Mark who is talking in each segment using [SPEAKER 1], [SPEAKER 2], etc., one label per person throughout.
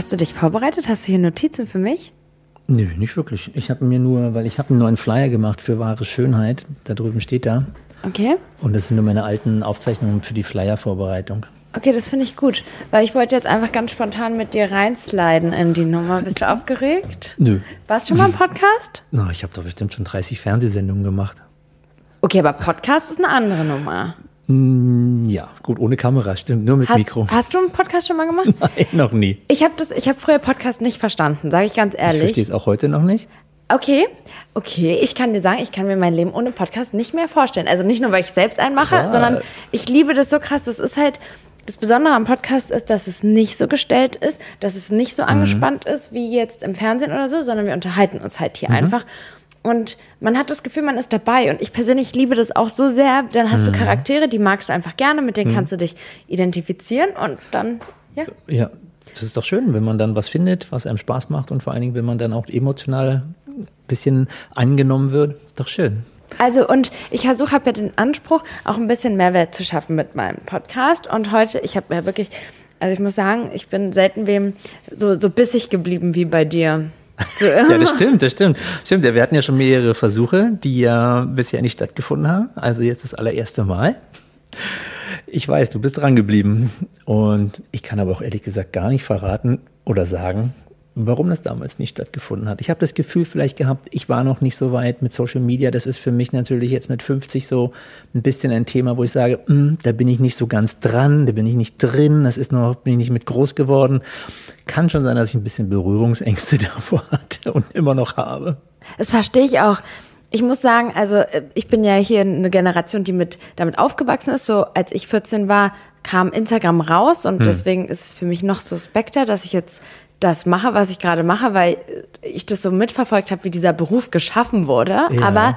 [SPEAKER 1] Hast du dich vorbereitet? Hast du hier Notizen für mich?
[SPEAKER 2] Nö, nicht wirklich. Ich habe mir nur, weil ich habe einen neuen Flyer gemacht für wahre Schönheit. Da drüben steht da.
[SPEAKER 1] Okay.
[SPEAKER 2] Und das sind nur meine alten Aufzeichnungen für die Flyer-Vorbereitung.
[SPEAKER 1] Okay, das finde ich gut, weil ich wollte jetzt einfach ganz spontan mit dir reinsliden in die Nummer. Bist du aufgeregt?
[SPEAKER 2] Nö.
[SPEAKER 1] Warst du schon mal im Podcast?
[SPEAKER 2] Na, ich habe doch bestimmt schon 30 Fernsehsendungen gemacht.
[SPEAKER 1] Okay, aber Podcast ist eine andere Nummer.
[SPEAKER 2] Mm, Ja, gut, ohne Kamera, stimmt, nur mit
[SPEAKER 1] Hast,
[SPEAKER 2] Mikro.
[SPEAKER 1] hast du einen Podcast schon mal gemacht?
[SPEAKER 2] Nein, noch nie.
[SPEAKER 1] Ich habe das, ich habe früher Podcast nicht verstanden, sage ich ganz
[SPEAKER 2] Ich
[SPEAKER 1] ehrlich.
[SPEAKER 2] verstehe es auch heute noch nicht.
[SPEAKER 1] Okay, okay, ich kann dir sagen, ich kann mir mein Leben ohne Podcast nicht mehr vorstellen. Also nicht nur, weil ich selbst einen mache,
[SPEAKER 2] Krass.
[SPEAKER 1] sondern ich liebe das so krass. Das ist halt, das Besondere am Podcast ist, dass es nicht so gestellt ist, dass es nicht so angespannt ist wie jetzt im Fernsehen oder so, sondern wir unterhalten uns halt hier einfach. Und man hat das Gefühl, man ist dabei. Und ich persönlich liebe das auch so sehr. Dann hast du Charaktere, die magst du einfach gerne, mit denen kannst du dich identifizieren und dann, ja.
[SPEAKER 2] Ja, das ist doch schön, wenn man dann was findet, was einem Spaß macht und vor allen Dingen, wenn man dann auch emotional ein bisschen angenommen wird. Doch schön.
[SPEAKER 1] Also und ich versuche, habe ja den Anspruch, auch ein bisschen Mehrwert zu schaffen mit meinem Podcast. Und heute, ich habe ja wirklich, also ich muss sagen, ich bin selten wem so, so bissig geblieben wie bei dir.
[SPEAKER 2] Ja, das stimmt, das stimmt. Stimmt, ja, wir hatten ja schon mehrere Versuche, die ja bisher nicht stattgefunden haben. Also jetzt das allererste Mal. Ich weiß, du bist dran geblieben. Und ich kann aber auch ehrlich gesagt gar nicht verraten oder sagen, warum das damals nicht stattgefunden hat. Ich habe das Gefühl vielleicht gehabt, ich war noch nicht so weit mit Social Media. Das ist für mich natürlich jetzt mit 50 so ein bisschen ein Thema, wo ich sage, "Mm, da bin ich nicht so ganz dran, da bin ich nicht drin, das ist noch, bin ich nicht mit groß geworden. Kann schon sein, dass ich ein bisschen Berührungsängste davor hatte und immer noch habe.
[SPEAKER 1] Das verstehe ich auch. Ich muss sagen, also äh, ich bin ja hier eine Generation, die mit damit aufgewachsen ist. So als ich 14 war, kam Instagram raus
[SPEAKER 2] Hm.
[SPEAKER 1] und deswegen ist es für mich noch suspekter, dass ich jetzt das mache, was ich gerade mache, weil ich das so mitverfolgt habe, wie dieser Beruf geschaffen wurde.
[SPEAKER 2] Ja.
[SPEAKER 1] Aber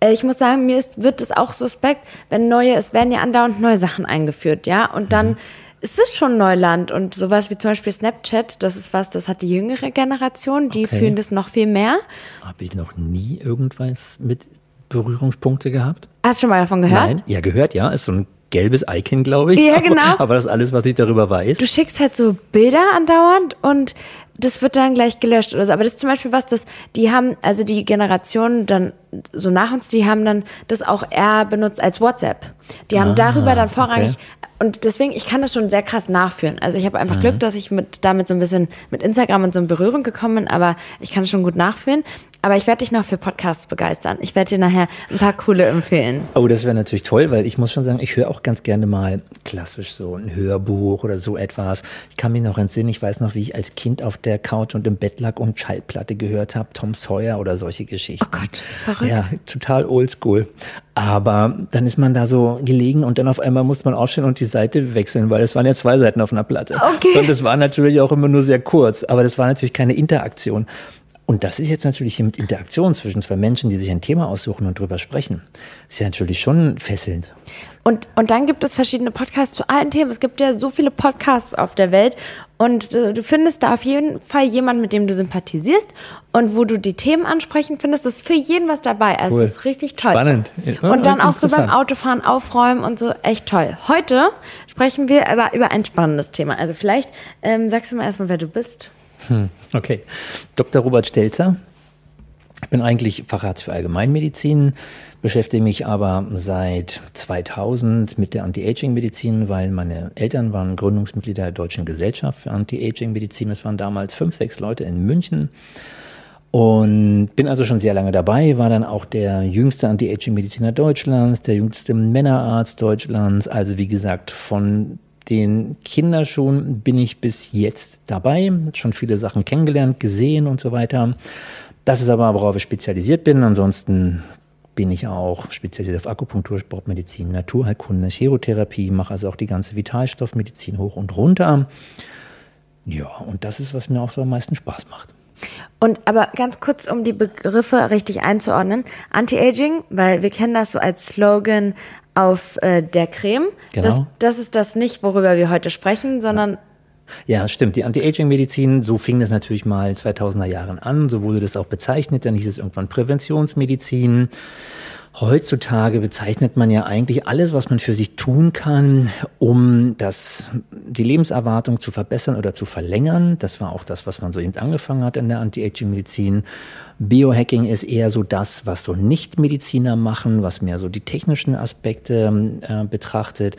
[SPEAKER 1] äh, ich muss sagen, mir ist, wird es auch suspekt, wenn neue, es werden ja andauernd neue Sachen eingeführt, ja, und
[SPEAKER 2] Mhm.
[SPEAKER 1] dann ist es schon Neuland und sowas wie zum Beispiel Snapchat, das ist was, das hat die jüngere Generation, die
[SPEAKER 2] Okay.
[SPEAKER 1] fühlen das noch viel mehr.
[SPEAKER 2] Habe ich noch nie irgendwas mit Berührungspunkte gehabt?
[SPEAKER 1] Hast du schon mal davon gehört?
[SPEAKER 2] Nein. Ja, gehört, ja. Ist so ein gelbes Icon, glaube ich.
[SPEAKER 1] Ja,
[SPEAKER 2] Aber-
[SPEAKER 1] genau.
[SPEAKER 2] Aber das ist alles, was ich darüber weiß.
[SPEAKER 1] Du schickst halt so Bilder andauernd und das wird dann gleich gelöscht oder so. Aber das ist zum Beispiel was, das, die haben, also die Generation dann so nach uns, die haben dann das auch eher benutzt als WhatsApp. Die haben darüber dann vorrangig,
[SPEAKER 2] Ah, okay.
[SPEAKER 1] Und deswegen, ich kann das schon sehr krass nachführen. Also ich habe einfach
[SPEAKER 2] Mhm.
[SPEAKER 1] Glück, dass ich mit damit so ein bisschen mit Instagram und so in Berührung gekommen bin, aber ich kann es schon gut nachführen. Aber ich werde dich noch für Podcasts begeistern. Ich werde dir nachher ein paar coole empfehlen.
[SPEAKER 2] Oh, das wäre natürlich toll, weil ich muss schon sagen, ich höre auch ganz gerne mal klassisch so ein Hörbuch oder so etwas. Ich kann mich noch entsinnen, ich weiß noch, wie ich als Kind auf der Couch und im Bett lag und Schallplatte gehört habe, Tom Sawyer oder solche Geschichten.
[SPEAKER 1] Oh Gott, verrückt.
[SPEAKER 2] Ja, total oldschool. Aber dann ist man da so gelegen und dann auf einmal muss man aufstehen und die Seite wechseln, weil es waren ja zwei Seiten auf einer Platte.
[SPEAKER 1] Okay.
[SPEAKER 2] Und das war natürlich auch immer nur sehr kurz, aber das war natürlich keine Interaktion. Und das ist jetzt natürlich hier mit Interaktion zwischen zwei Menschen, die sich ein Thema aussuchen und drüber sprechen. Ist ja natürlich schon fesselnd.
[SPEAKER 1] Und, und dann gibt es verschiedene Podcasts zu allen Themen. Es gibt ja so viele Podcasts auf der Welt. Und äh, du findest da auf jeden Fall jemanden, mit dem du sympathisierst und wo du die Themen ansprechen findest. Das ist für jeden was dabei. Also
[SPEAKER 2] Cool.
[SPEAKER 1] es ist richtig toll.
[SPEAKER 2] Spannend. Ja,
[SPEAKER 1] und dann auch so beim. Autofahren aufräumen und so. Echt toll. Heute sprechen wir aber über ein spannendes Thema. Also vielleicht ähm, sagst du mal erstmal, wer du bist.
[SPEAKER 2] Okay. Dr. Robert Stelzer. Ich bin eigentlich Facharzt für Allgemeinmedizin, beschäftige mich aber seit 2000 mit der Anti-Aging-Medizin, weil meine Eltern waren Gründungsmitglieder der Deutschen Gesellschaft für Anti-Aging-Medizin. Das waren damals fünf, sechs Leute in München. Und bin also schon sehr lange dabei, war dann auch der jüngste Anti-Aging-Mediziner Deutschlands, der jüngste Männerarzt Deutschlands. Also wie gesagt, von den Kinderschuhen bin ich bis jetzt dabei, schon viele Sachen kennengelernt, gesehen und so weiter. Das ist aber, worauf ich spezialisiert bin. Ansonsten bin ich auch spezialisiert auf Akupunktur, Sportmedizin, Naturheilkunde, Chirotherapie, mache also auch die ganze Vitalstoffmedizin hoch und runter. Ja, und das ist, was mir auch so am meisten Spaß macht.
[SPEAKER 1] Und aber ganz kurz, um die Begriffe richtig einzuordnen. Anti-Aging, weil wir kennen das so als Slogan auf äh, der Creme.
[SPEAKER 2] Genau.
[SPEAKER 1] Das, das ist das nicht, worüber wir heute sprechen, sondern
[SPEAKER 2] Ja, stimmt. Die Anti-Aging-Medizin, so fing das natürlich mal 2000er Jahren an. So wurde das auch bezeichnet. Dann hieß es irgendwann Präventionsmedizin. Heutzutage bezeichnet man ja eigentlich alles, was man für sich tun kann, um das, die Lebenserwartung zu verbessern oder zu verlängern. Das war auch das, was man so eben angefangen hat in der Anti-Aging-Medizin. Biohacking ist eher so das, was so Nichtmediziner machen, was mehr so die technischen Aspekte äh, betrachtet.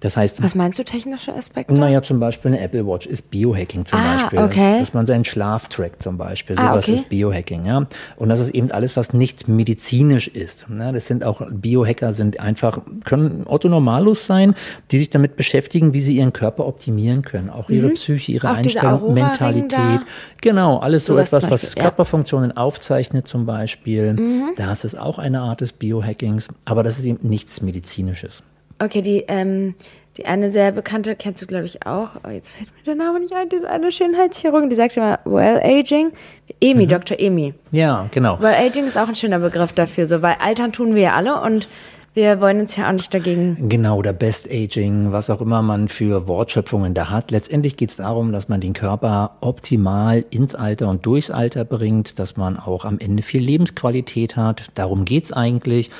[SPEAKER 2] Das heißt,
[SPEAKER 1] was meinst du technische Aspekte?
[SPEAKER 2] Naja, zum Beispiel eine Apple Watch ist Biohacking zum
[SPEAKER 1] ah,
[SPEAKER 2] Beispiel.
[SPEAKER 1] Okay.
[SPEAKER 2] Dass, dass, man seinen Schlaf trackt zum Beispiel.
[SPEAKER 1] Ah,
[SPEAKER 2] Sowas
[SPEAKER 1] okay.
[SPEAKER 2] ist Biohacking, ja. Und das ist eben alles, was nicht medizinisch ist. Ne? Das sind auch Biohacker, sind einfach, können Otto Normalus sein, die sich damit beschäftigen, wie sie ihren Körper optimieren können. Auch ihre
[SPEAKER 1] Mhm.
[SPEAKER 2] Psyche, ihre
[SPEAKER 1] Auch
[SPEAKER 2] Einstellung, Mentalität. Genau, alles so
[SPEAKER 1] Sowas
[SPEAKER 2] etwas, was
[SPEAKER 1] Beispiel, ja.
[SPEAKER 2] Körperfunktionen aufzeichnet zum Beispiel.
[SPEAKER 1] Mhm.
[SPEAKER 2] Das ist auch eine Art des Biohackings. Aber das ist eben nichts Medizinisches.
[SPEAKER 1] Okay, die, ähm, die eine sehr bekannte, kennst du, glaube ich, auch. Oh, jetzt fällt mir der Name nicht ein. Diese eine Schönheitschirurgin, die sagt immer Well Aging. Emi, Dr. Emi.
[SPEAKER 2] Ja, genau.
[SPEAKER 1] Well Aging ist auch ein schöner Begriff dafür, so, weil altern tun wir ja alle und wir wollen uns ja auch nicht dagegen.
[SPEAKER 2] Genau, oder Best Aging, was auch immer man für Wortschöpfungen da hat. Letztendlich geht es darum, dass man den Körper optimal ins Alter und durchs Alter bringt, dass man auch am Ende viel Lebensqualität hat. Darum geht's eigentlich.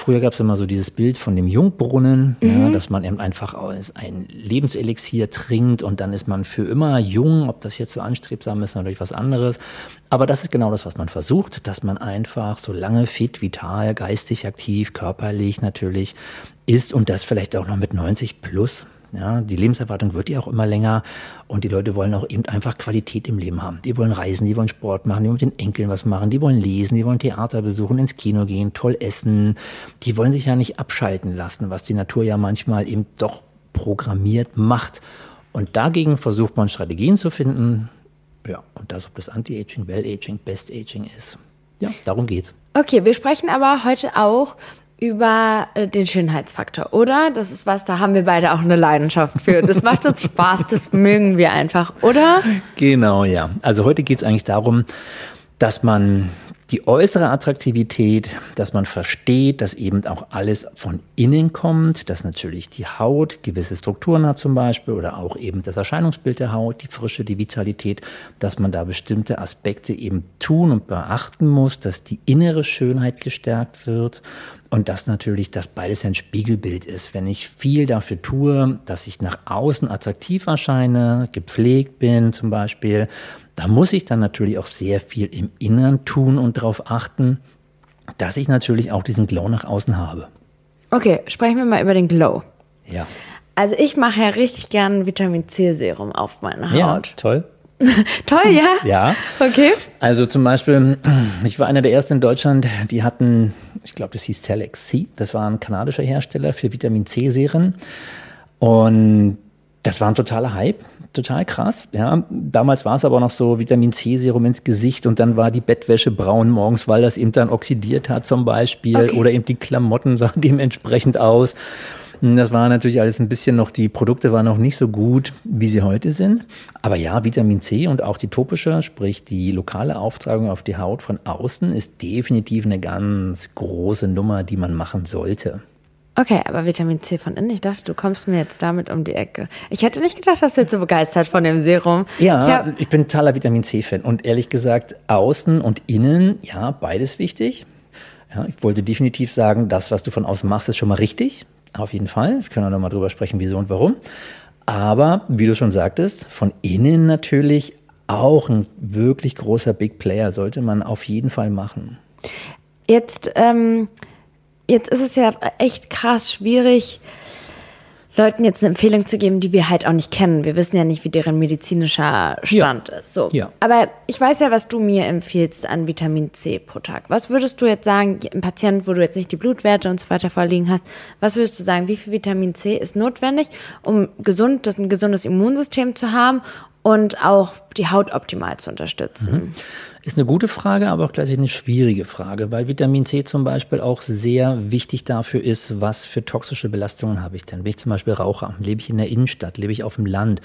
[SPEAKER 2] Früher gab es immer so dieses Bild von dem Jungbrunnen, ja, dass man eben einfach ein Lebenselixier trinkt und dann ist man für immer jung, ob das jetzt so anstrebsam ist, natürlich was anderes. Aber das ist genau das, was man versucht, dass man einfach so lange fit, vital, geistig aktiv, körperlich natürlich ist und das vielleicht auch noch mit 90 plus. Ja, die Lebenserwartung wird ja auch immer länger und die Leute wollen auch eben einfach Qualität im Leben haben. Die wollen reisen, die wollen Sport machen, die wollen mit den Enkeln was machen, die wollen lesen, die wollen Theater besuchen, ins Kino gehen, toll essen. Die wollen sich ja nicht abschalten lassen, was die Natur ja manchmal eben doch programmiert macht. Und dagegen versucht man Strategien zu finden. Ja, und das, ob das Anti-Aging, Well-Aging, Best-Aging ist. Ja, darum geht's.
[SPEAKER 1] Okay, wir sprechen aber heute auch über äh, den Schönheitsfaktor, oder? Das ist was, da haben wir beide auch eine Leidenschaft für. Das macht uns Spaß, das mögen wir einfach, oder?
[SPEAKER 2] Genau, ja. Also heute geht es eigentlich darum, dass man die äußere Attraktivität, dass man versteht, dass eben auch alles von innen kommt, dass natürlich die Haut gewisse Strukturen hat zum Beispiel oder auch eben das Erscheinungsbild der Haut, die Frische, die Vitalität, dass man da bestimmte Aspekte eben tun und beachten muss, dass die innere Schönheit gestärkt wird und dass natürlich das beides ein Spiegelbild ist. Wenn ich viel dafür tue, dass ich nach außen attraktiv erscheine, gepflegt bin zum Beispiel, da muss ich dann natürlich auch sehr viel im Innern tun und darauf achten, dass ich natürlich auch diesen Glow nach außen habe.
[SPEAKER 1] Okay, sprechen wir mal über den Glow.
[SPEAKER 2] Ja.
[SPEAKER 1] Also ich mache ja richtig gern Vitamin C Serum auf meine Haut.
[SPEAKER 2] Ja, toll.
[SPEAKER 1] Toll, ja?
[SPEAKER 2] Ja.
[SPEAKER 1] Okay.
[SPEAKER 2] Also zum Beispiel, ich war einer der ersten in Deutschland, die hatten, ich glaube, das hieß Telex C. Das war ein kanadischer Hersteller für Vitamin C-Serien. Und das war ein totaler Hype, total krass. Ja, damals war es aber noch so Vitamin C-Serum ins Gesicht und dann war die Bettwäsche braun morgens, weil das eben dann oxidiert hat zum Beispiel
[SPEAKER 1] Okay.
[SPEAKER 2] oder eben die Klamotten sahen dementsprechend aus. Das war natürlich alles ein bisschen noch, die Produkte waren noch nicht so gut, wie sie heute sind. Aber ja, Vitamin C und auch die topische, sprich die lokale Auftragung auf die Haut von außen, ist definitiv eine ganz große Nummer, die man machen sollte.
[SPEAKER 1] Okay, aber Vitamin C von innen, ich dachte, du kommst mir jetzt damit um die Ecke. Ich hätte nicht gedacht, dass du jetzt so begeistert von dem Serum.
[SPEAKER 2] Ja,
[SPEAKER 1] Ich
[SPEAKER 2] ich bin totaler Vitamin C-Fan. Und ehrlich gesagt, außen und innen, ja, beides wichtig. Ja, ich wollte definitiv sagen, das, was du von außen machst, ist schon mal richtig. Auf jeden Fall. Wir können auch noch mal drüber sprechen, wieso und warum. Aber, wie du schon sagtest, von innen natürlich auch ein wirklich großer Big Player sollte man auf jeden Fall machen.
[SPEAKER 1] Jetzt, ähm, jetzt ist es ja echt krass schwierig, Leuten jetzt eine Empfehlung zu geben, die wir halt auch nicht kennen. Wir wissen ja nicht, wie deren medizinischer Stand ist. So.
[SPEAKER 2] Ja.
[SPEAKER 1] Aber ich weiß ja, was du mir empfiehlst an Vitamin C pro Tag. Was würdest du jetzt sagen, ein Patient, wo du jetzt nicht die Blutwerte und so weiter vorliegen hast, was würdest du sagen, wie viel Vitamin C ist notwendig, um gesund, das ein gesundes Immunsystem zu haben und auch die Haut optimal zu unterstützen?
[SPEAKER 2] Ist eine gute Frage, aber auch gleichzeitig eine schwierige Frage, weil Vitamin C zum Beispiel auch sehr wichtig dafür ist, was für toxische Belastungen habe ich denn. Wenn ich zum Beispiel rauche, lebe ich in der Innenstadt, lebe ich auf dem Land.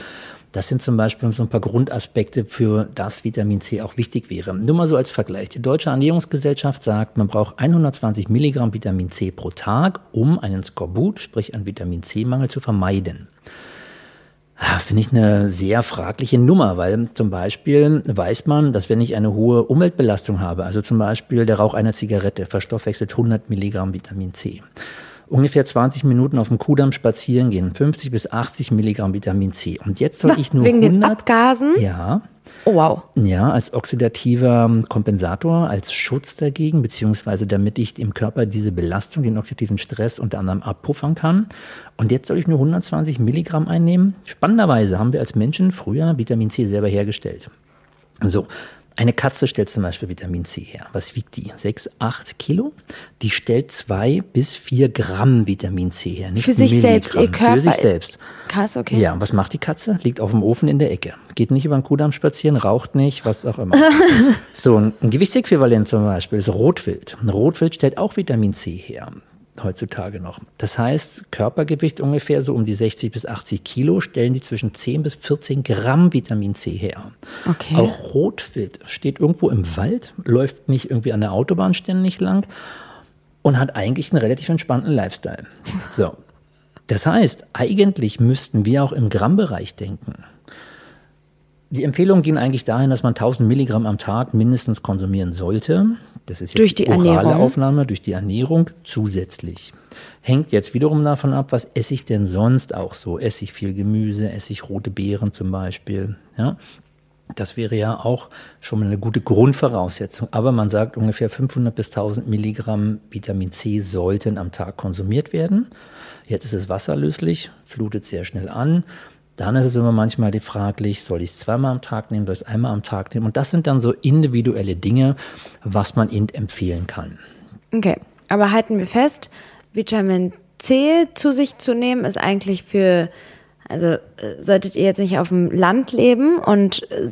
[SPEAKER 2] Das sind zum Beispiel so ein paar Grundaspekte, für das Vitamin C auch wichtig wäre. Nur mal so als Vergleich. Die Deutsche Ernährungsgesellschaft sagt, man braucht 120 Milligramm Vitamin C pro Tag, um einen Skorbut, sprich einen Vitamin C-Mangel zu vermeiden. Ah, Finde ich eine sehr fragliche Nummer, weil zum Beispiel weiß man, dass wenn ich eine hohe Umweltbelastung habe, also zum Beispiel der Rauch einer Zigarette verstoffwechselt 100 Milligramm Vitamin C. Ungefähr 20 Minuten auf dem Kudamm spazieren gehen, 50 bis 80 Milligramm Vitamin C. Und jetzt soll ich nur
[SPEAKER 1] Wegen
[SPEAKER 2] 100,
[SPEAKER 1] den Abgasen?
[SPEAKER 2] Ja,
[SPEAKER 1] Oh, wow.
[SPEAKER 2] ja, als oxidativer Kompensator, als Schutz dagegen, beziehungsweise damit ich im Körper diese Belastung, den oxidativen Stress unter anderem abpuffern kann. Und jetzt soll ich nur 120 Milligramm einnehmen. Spannenderweise haben wir als Menschen früher Vitamin C selber hergestellt. So. Eine Katze stellt zum Beispiel Vitamin C her. Was wiegt die? Sechs, acht Kilo? Die stellt zwei bis vier Gramm Vitamin C her. Nicht
[SPEAKER 1] Für sich selbst, ihr
[SPEAKER 2] Milligramm, Für sich
[SPEAKER 1] Körper-
[SPEAKER 2] selbst.
[SPEAKER 1] Krass, okay.
[SPEAKER 2] Ja, und was macht die Katze? Liegt auf dem Ofen in der Ecke. Geht nicht über den Kudamm spazieren, raucht nicht, was auch immer. so, ein, ein Gewichtsäquivalent zum Beispiel ist Rotwild. Ein Rotwild stellt auch Vitamin C her. Heutzutage noch. Das heißt, Körpergewicht ungefähr so um die 60 bis 80 Kilo stellen die zwischen 10 bis 14 Gramm Vitamin C her.
[SPEAKER 1] Okay.
[SPEAKER 2] Auch Rotwild steht irgendwo im Wald, läuft nicht irgendwie an der Autobahn ständig lang und hat eigentlich einen relativ entspannten Lifestyle. So. Das heißt, eigentlich müssten wir auch im Grammbereich denken. Die Empfehlungen gehen eigentlich dahin, dass man 1000 Milligramm am Tag mindestens konsumieren sollte. Das ist jetzt
[SPEAKER 1] Durch die
[SPEAKER 2] orale
[SPEAKER 1] Ernährung.
[SPEAKER 2] Aufnahme, durch die Ernährung zusätzlich. Hängt jetzt wiederum davon ab, was esse ich denn sonst auch so? Esse ich viel Gemüse, esse ich rote Beeren zum Beispiel? Ja? Das wäre ja auch schon mal eine gute Grundvoraussetzung. Aber man sagt, ungefähr 500 bis 1000 Milligramm Vitamin C sollten am Tag konsumiert werden. Jetzt ist es wasserlöslich, flutet sehr schnell an. Dann ist es immer manchmal die fraglich, soll ich es zweimal am Tag nehmen, soll ich es einmal am Tag nehmen? Und das sind dann so individuelle Dinge, was man ihnen empfehlen kann.
[SPEAKER 1] Okay, aber halten wir fest, Vitamin C zu sich zu nehmen ist eigentlich für, also äh, solltet ihr jetzt nicht auf dem Land leben und äh,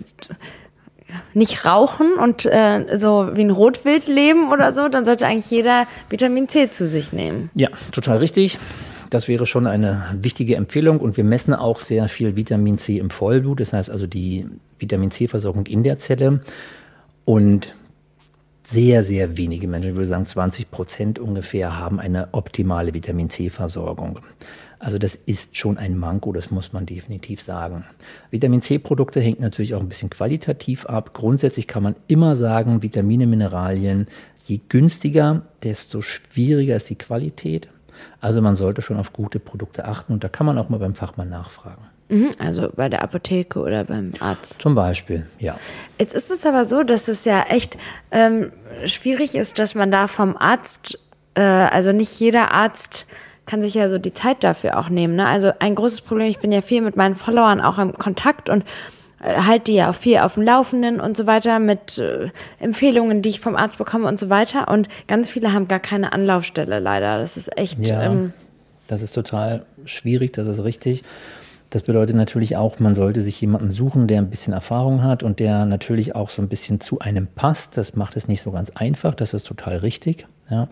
[SPEAKER 1] nicht rauchen und äh, so wie ein Rotwild leben oder so, dann sollte eigentlich jeder Vitamin C zu sich nehmen.
[SPEAKER 2] Ja, total richtig. Das wäre schon eine wichtige Empfehlung und wir messen auch sehr viel Vitamin C im Vollblut, das heißt also die Vitamin C-Versorgung in der Zelle und sehr, sehr wenige Menschen, ich würde sagen 20 Prozent ungefähr, haben eine optimale Vitamin C-Versorgung. Also das ist schon ein Manko, das muss man definitiv sagen. Vitamin C-Produkte hängt natürlich auch ein bisschen qualitativ ab. Grundsätzlich kann man immer sagen, Vitamine, Mineralien, je günstiger, desto schwieriger ist die Qualität. Also man sollte schon auf gute Produkte achten und da kann man auch mal beim Fachmann nachfragen.
[SPEAKER 1] Mhm, also bei der Apotheke oder beim Arzt.
[SPEAKER 2] Zum Beispiel, ja.
[SPEAKER 1] Jetzt ist es aber so, dass es ja echt ähm, schwierig ist, dass man da vom Arzt, äh, also nicht jeder Arzt kann sich ja so die Zeit dafür auch nehmen. Ne? Also ein großes Problem, ich bin ja viel mit meinen Followern auch im Kontakt und halte die ja auch viel auf dem Laufenden und so weiter mit äh, Empfehlungen, die ich vom Arzt bekomme und so weiter. Und ganz viele haben gar keine Anlaufstelle leider. Das ist echt.
[SPEAKER 2] Ja,
[SPEAKER 1] Ähm,
[SPEAKER 2] das ist total schwierig, das ist richtig. Das bedeutet natürlich auch, man sollte sich jemanden suchen, der ein bisschen Erfahrung hat und der natürlich auch so ein bisschen zu einem passt. Das macht es nicht so ganz einfach, das ist total richtig. Ja.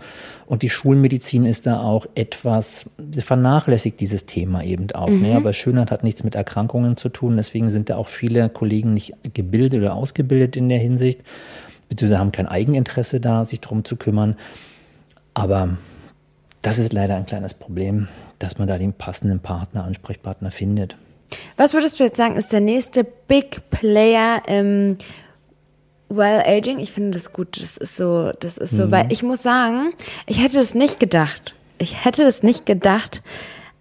[SPEAKER 2] Und die Schulmedizin ist da auch etwas, vernachlässigt dieses Thema eben auch. Ne? Aber Schönheit hat nichts mit Erkrankungen zu tun, deswegen sind da auch viele Kollegen nicht gebildet oder ausgebildet in der Hinsicht, beziehungsweise haben kein Eigeninteresse da, sich darum zu kümmern. Aber das ist leider ein kleines Problem, dass man da den passenden Partner, Ansprechpartner findet.
[SPEAKER 1] Was würdest du jetzt sagen, ist der nächste Big Player im Well Aging? Ich finde das gut. Das ist so, das ist so, weil ich muss sagen, ich hätte es nicht gedacht. Ich hätte es nicht gedacht.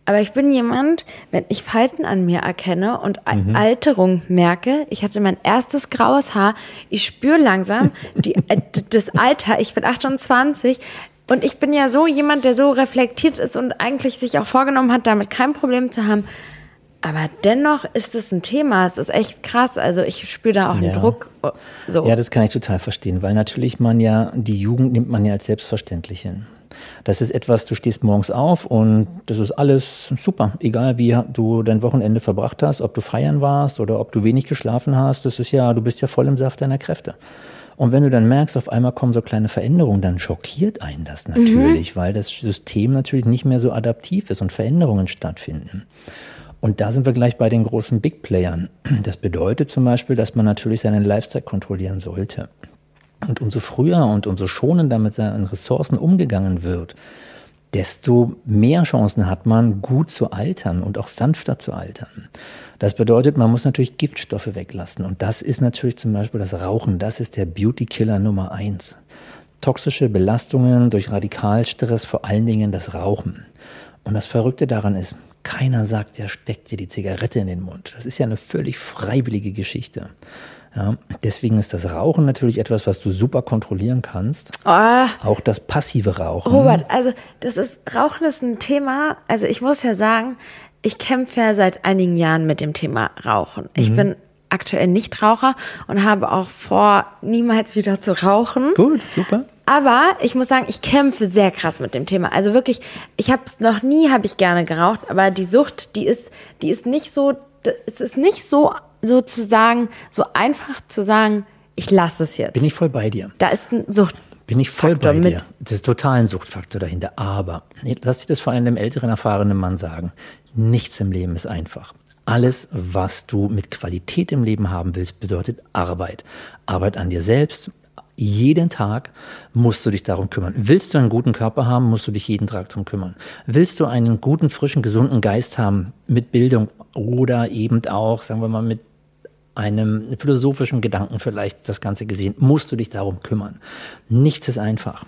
[SPEAKER 1] Aber ich bin jemand, wenn ich Falten an mir erkenne und A- Alterung merke, ich hatte mein erstes graues Haar, ich spüre langsam die, äh, das Alter, ich bin 28 und ich bin ja so jemand, der so reflektiert ist und eigentlich sich auch vorgenommen hat, damit kein Problem zu haben. Aber dennoch ist es ein Thema. Es ist echt krass. Also ich spüre da auch einen
[SPEAKER 2] Ja.
[SPEAKER 1] Druck. So.
[SPEAKER 2] Ja, das kann ich total verstehen, weil natürlich man ja, die Jugend nimmt man ja als selbstverständlich hin. Das ist etwas, du stehst morgens auf und das ist alles super. Egal wie du dein Wochenende verbracht hast, ob du feiern warst oder ob du wenig geschlafen hast, das ist ja, du bist ja voll im Saft deiner Kräfte. Und wenn du dann merkst, auf einmal kommen so kleine Veränderungen, dann schockiert einen das natürlich, weil das System natürlich nicht mehr so adaptiv ist und Veränderungen stattfinden. Und da sind wir gleich bei den großen Big Playern. Das bedeutet zum Beispiel, dass man natürlich seinen Lifestyle kontrollieren sollte. Und umso früher und umso schonender mit seinen Ressourcen umgegangen wird, desto mehr Chancen hat man, gut zu altern und auch sanfter zu altern. Das bedeutet, man muss natürlich Giftstoffe weglassen. Und das ist natürlich zum Beispiel das Rauchen. Das ist der Beauty-Killer Nummer eins. Toxische Belastungen durch Radikalstress, vor allen Dingen das Rauchen. Und das Verrückte daran ist, keiner sagt, ja, steckt dir die Zigarette in den Mund. Das ist ja eine völlig freiwillige Geschichte. Ja, deswegen ist das Rauchen natürlich etwas, was du super kontrollieren kannst.
[SPEAKER 1] Oh.
[SPEAKER 2] Auch das passive Rauchen.
[SPEAKER 1] Robert, also das ist, Rauchen ist ein Thema, also ich muss ja sagen, ich kämpfe ja seit einigen Jahren mit dem Thema Rauchen. Ich mhm. bin aktuell Nichtraucher und habe auch vor, niemals wieder zu rauchen.
[SPEAKER 2] Gut, super.
[SPEAKER 1] Aber ich muss sagen, ich kämpfe sehr krass mit dem Thema. Also wirklich, ich habe es noch nie, habe ich gerne geraucht, aber die Sucht, die ist, die ist nicht so, es ist nicht so sozusagen so einfach zu sagen, ich lasse es jetzt.
[SPEAKER 2] Bin ich voll bei dir.
[SPEAKER 1] Da ist ein Sucht.
[SPEAKER 2] Bin ich voll Faktor bei dir. Mit. Das ist total ein Suchtfaktor dahinter. Aber lass dich das vor allem einem älteren, erfahrenen Mann sagen. Nichts im Leben ist einfach. Alles, was du mit Qualität im Leben haben willst, bedeutet Arbeit. Arbeit an dir selbst. Jeden Tag musst du dich darum kümmern. Willst du einen guten Körper haben, musst du dich jeden Tag darum kümmern. Willst du einen guten, frischen, gesunden Geist haben mit Bildung oder eben auch, sagen wir mal, mit einem philosophischen Gedanken vielleicht das Ganze gesehen, musst du dich darum kümmern. Nichts ist einfach.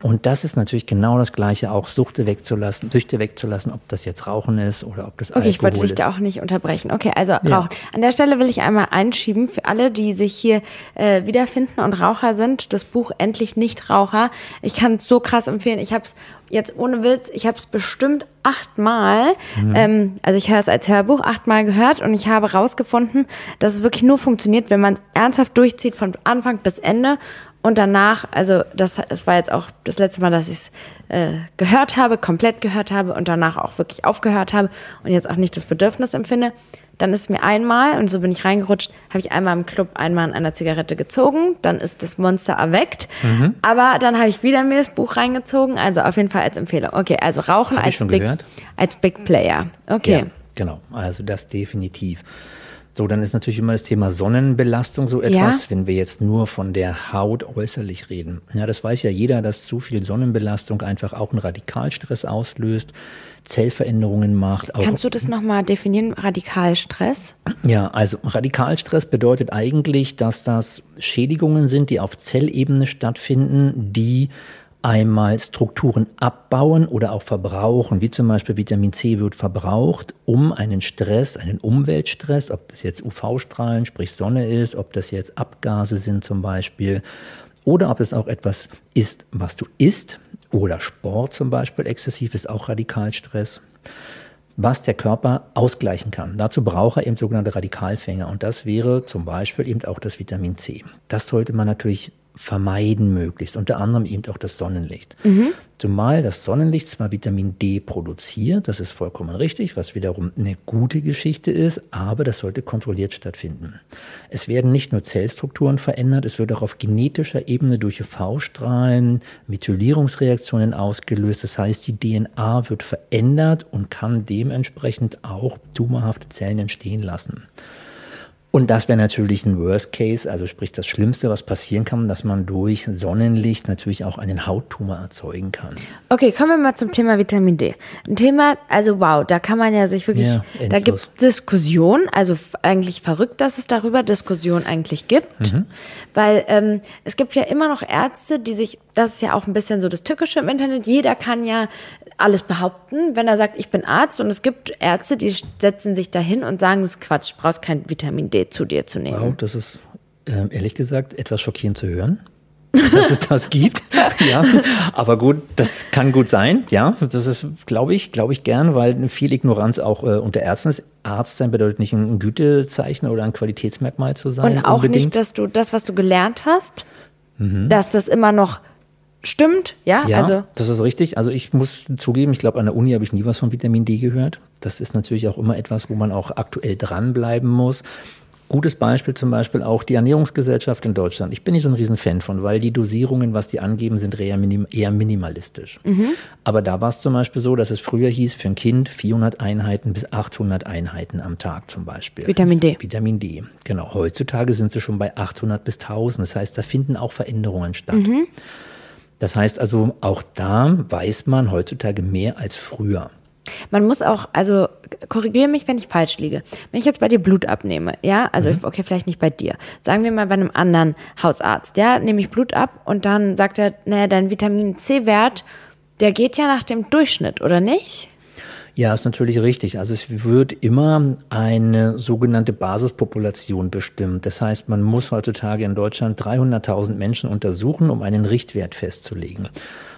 [SPEAKER 2] Und das ist natürlich genau das Gleiche, auch Suchte wegzulassen, Süchte wegzulassen, ob das jetzt Rauchen ist oder ob das
[SPEAKER 1] okay, Alkohol ist. Okay, ich wollte dich da auch nicht unterbrechen. Okay, also ja. Rauchen. An der Stelle will ich einmal einschieben für alle, die sich hier äh, wiederfinden und Raucher sind, das Buch Endlich nicht Raucher. Ich kann es so krass empfehlen. Ich habe es jetzt ohne Witz, ich habe es bestimmt achtmal, mhm. ähm, also ich höre es als Hörbuch achtmal gehört und ich habe rausgefunden, dass es wirklich nur funktioniert, wenn man ernsthaft durchzieht von Anfang bis Ende und danach, also das, das war jetzt auch das letzte Mal, dass ich es äh, gehört habe, komplett gehört habe und danach auch wirklich aufgehört habe und jetzt auch nicht das Bedürfnis empfinde. Dann ist mir einmal, und so bin ich reingerutscht, habe ich einmal im Club einmal an einer Zigarette gezogen, dann ist das Monster erweckt. Mhm. Aber dann habe ich wieder mir das Buch reingezogen, also auf jeden Fall als Empfehlung. Okay, also Rauchen als Big, als Big Player. Okay. Ja,
[SPEAKER 2] genau, also das definitiv. So, dann ist natürlich immer das Thema Sonnenbelastung so etwas, ja. wenn wir jetzt nur von der Haut äußerlich reden. Ja, das weiß ja jeder, dass zu viel Sonnenbelastung einfach auch einen Radikalstress auslöst, Zellveränderungen macht.
[SPEAKER 1] Kannst du das nochmal definieren, Radikalstress?
[SPEAKER 2] Ja, also Radikalstress bedeutet eigentlich, dass das Schädigungen sind, die auf Zellebene stattfinden, die einmal Strukturen abbauen oder auch verbrauchen, wie zum Beispiel Vitamin C wird verbraucht, um einen Stress, einen Umweltstress, ob das jetzt UV-Strahlen, sprich Sonne ist, ob das jetzt Abgase sind zum Beispiel, oder ob es auch etwas ist, was du isst, oder Sport zum Beispiel exzessiv ist auch Radikalstress, was der Körper ausgleichen kann. Dazu braucht er eben sogenannte Radikalfänger und das wäre zum Beispiel eben auch das Vitamin C. Das sollte man natürlich vermeiden möglichst, unter anderem eben auch das Sonnenlicht. Mhm. Zumal das Sonnenlicht zwar Vitamin D produziert, das ist vollkommen richtig, was wiederum eine gute Geschichte ist, aber das sollte kontrolliert stattfinden. Es werden nicht nur Zellstrukturen verändert, es wird auch auf genetischer Ebene durch UV-Strahlen Methylierungsreaktionen ausgelöst, das heißt die DNA wird verändert und kann dementsprechend auch tumorhafte Zellen entstehen lassen. Und das wäre natürlich ein Worst Case, also sprich das Schlimmste, was passieren kann, dass man durch Sonnenlicht natürlich auch einen Hauttumor erzeugen kann.
[SPEAKER 1] Okay, kommen wir mal zum Thema Vitamin D. Ein Thema, also wow, da kann man ja sich wirklich, ja, da gibt es Diskussion, also eigentlich verrückt, dass es darüber Diskussion eigentlich gibt, mhm. weil ähm, es gibt ja immer noch Ärzte, die sich, das ist ja auch ein bisschen so das Tückische im Internet, jeder kann ja alles behaupten, wenn er sagt, ich bin Arzt und es gibt Ärzte, die setzen sich dahin und sagen, das ist Quatsch, du brauchst kein Vitamin D zu dir zu nehmen.
[SPEAKER 2] Wow, das ist äh, ehrlich gesagt etwas schockierend zu hören. dass es das gibt. ja, aber gut, das kann gut sein. Ja, das ist, glaube ich, glaube ich gern, weil viel Ignoranz auch äh, unter Ärzten ist. Arzt sein bedeutet nicht ein Gütezeichen oder ein Qualitätsmerkmal zu sein.
[SPEAKER 1] Und auch unbedingt. nicht, dass du das, was du gelernt hast, mhm. dass das immer noch Stimmt, ja.
[SPEAKER 2] Ja, also. das ist richtig. Also ich muss zugeben, ich glaube, an der Uni habe ich nie was von Vitamin D gehört. Das ist natürlich auch immer etwas, wo man auch aktuell dranbleiben muss. Gutes Beispiel zum Beispiel auch die Ernährungsgesellschaft in Deutschland. Ich bin nicht so ein Riesenfan von, weil die Dosierungen, was die angeben, sind eher, minim eher minimalistisch. Mhm. Aber da war es zum Beispiel so, dass es früher hieß, für ein Kind 400 Einheiten bis 800 Einheiten am Tag zum Beispiel.
[SPEAKER 1] Vitamin D.
[SPEAKER 2] Vitamin D, genau. Heutzutage sind sie schon bei 800 bis 1000. Das heißt, da finden auch Veränderungen statt. Mhm. Das heißt also, auch da weiß man heutzutage mehr als früher.
[SPEAKER 1] Man muss auch, also korrigiere mich, wenn ich falsch liege. Wenn ich jetzt bei dir Blut abnehme, ja, also mhm. okay, vielleicht nicht bei dir. Sagen wir mal bei einem anderen Hausarzt, ja, nehme ich Blut ab und dann sagt er, naja, dein Vitamin C-Wert, der geht ja nach dem Durchschnitt, oder nicht?
[SPEAKER 2] Ja, ist natürlich richtig. Also es wird immer eine sogenannte Basispopulation bestimmt. Das heißt, man muss heutzutage in Deutschland 300.000 Menschen untersuchen, um einen Richtwert festzulegen.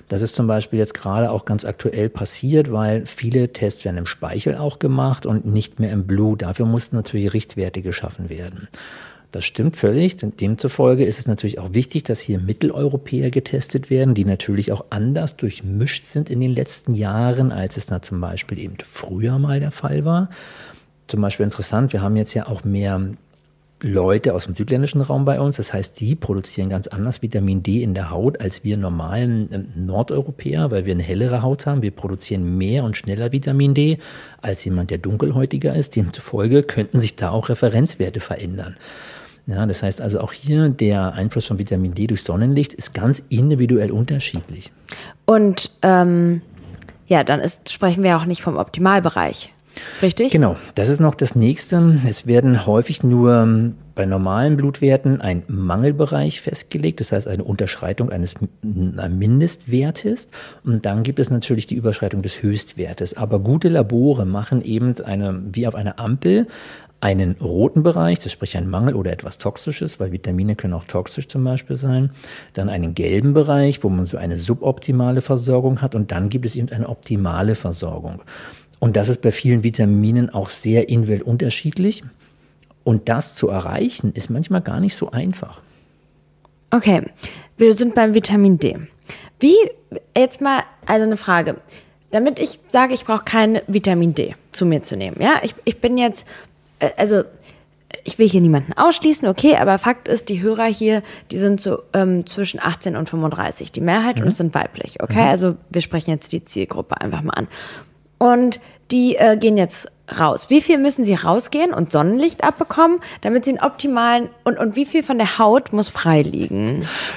[SPEAKER 2] Das ist zum Beispiel jetzt gerade auch ganz aktuell passiert, weil viele Tests werden im Speichel auch gemacht und nicht mehr im Blut. Dafür mussten natürlich Richtwerte geschaffen werden. Das stimmt völlig. Demzufolge ist es natürlich auch wichtig, dass hier Mitteleuropäer getestet werden, die natürlich auch anders durchmischt sind in den letzten Jahren, als es da zum Beispiel eben früher mal der Fall war. Zum Beispiel interessant, wir haben jetzt ja auch mehr Leute aus dem südländischen Raum bei uns. Das heißt, die produzieren ganz anders Vitamin D in der Haut als wir normalen äh, Nordeuropäer, weil wir eine hellere Haut haben. Wir produzieren mehr und schneller Vitamin D als jemand, der dunkelhäutiger ist. Demzufolge könnten sich da auch Referenzwerte verändern. Ja, das heißt also auch hier der Einfluss von Vitamin D durch Sonnenlicht ist ganz individuell unterschiedlich.
[SPEAKER 1] Und ähm, ja, dann ist, sprechen wir auch nicht vom Optimalbereich. Richtig?
[SPEAKER 2] Genau, das ist noch das nächste. Es werden häufig nur ähm, bei normalen Blutwerten ein Mangelbereich festgelegt, das heißt eine Unterschreitung eines Mindestwertes. Und dann gibt es natürlich die Überschreitung des Höchstwertes. Aber gute Labore machen eben eine, wie auf einer Ampel, einen roten Bereich, das spricht ein Mangel oder etwas Toxisches, weil Vitamine können auch toxisch zum Beispiel sein. Dann einen gelben Bereich, wo man so eine suboptimale Versorgung hat. Und dann gibt es eben eine optimale Versorgung. Und das ist bei vielen Vitaminen auch sehr individuell unterschiedlich. Und das zu erreichen, ist manchmal gar nicht so einfach.
[SPEAKER 1] Okay, wir sind beim Vitamin D. Wie, jetzt mal, also eine Frage. Damit ich sage, ich brauche kein Vitamin D zu mir zu nehmen. Ja, ich, ich bin jetzt also ich will hier niemanden ausschließen, okay, aber Fakt ist, die Hörer hier, die sind so ähm, zwischen 18 und 35, die Mehrheit, mhm. und es sind weiblich, okay? Mhm. Also wir sprechen jetzt die Zielgruppe einfach mal an. Und die äh, gehen jetzt raus. Wie viel müssen sie rausgehen und Sonnenlicht abbekommen, damit sie einen optimalen und, und wie viel von der Haut muss frei?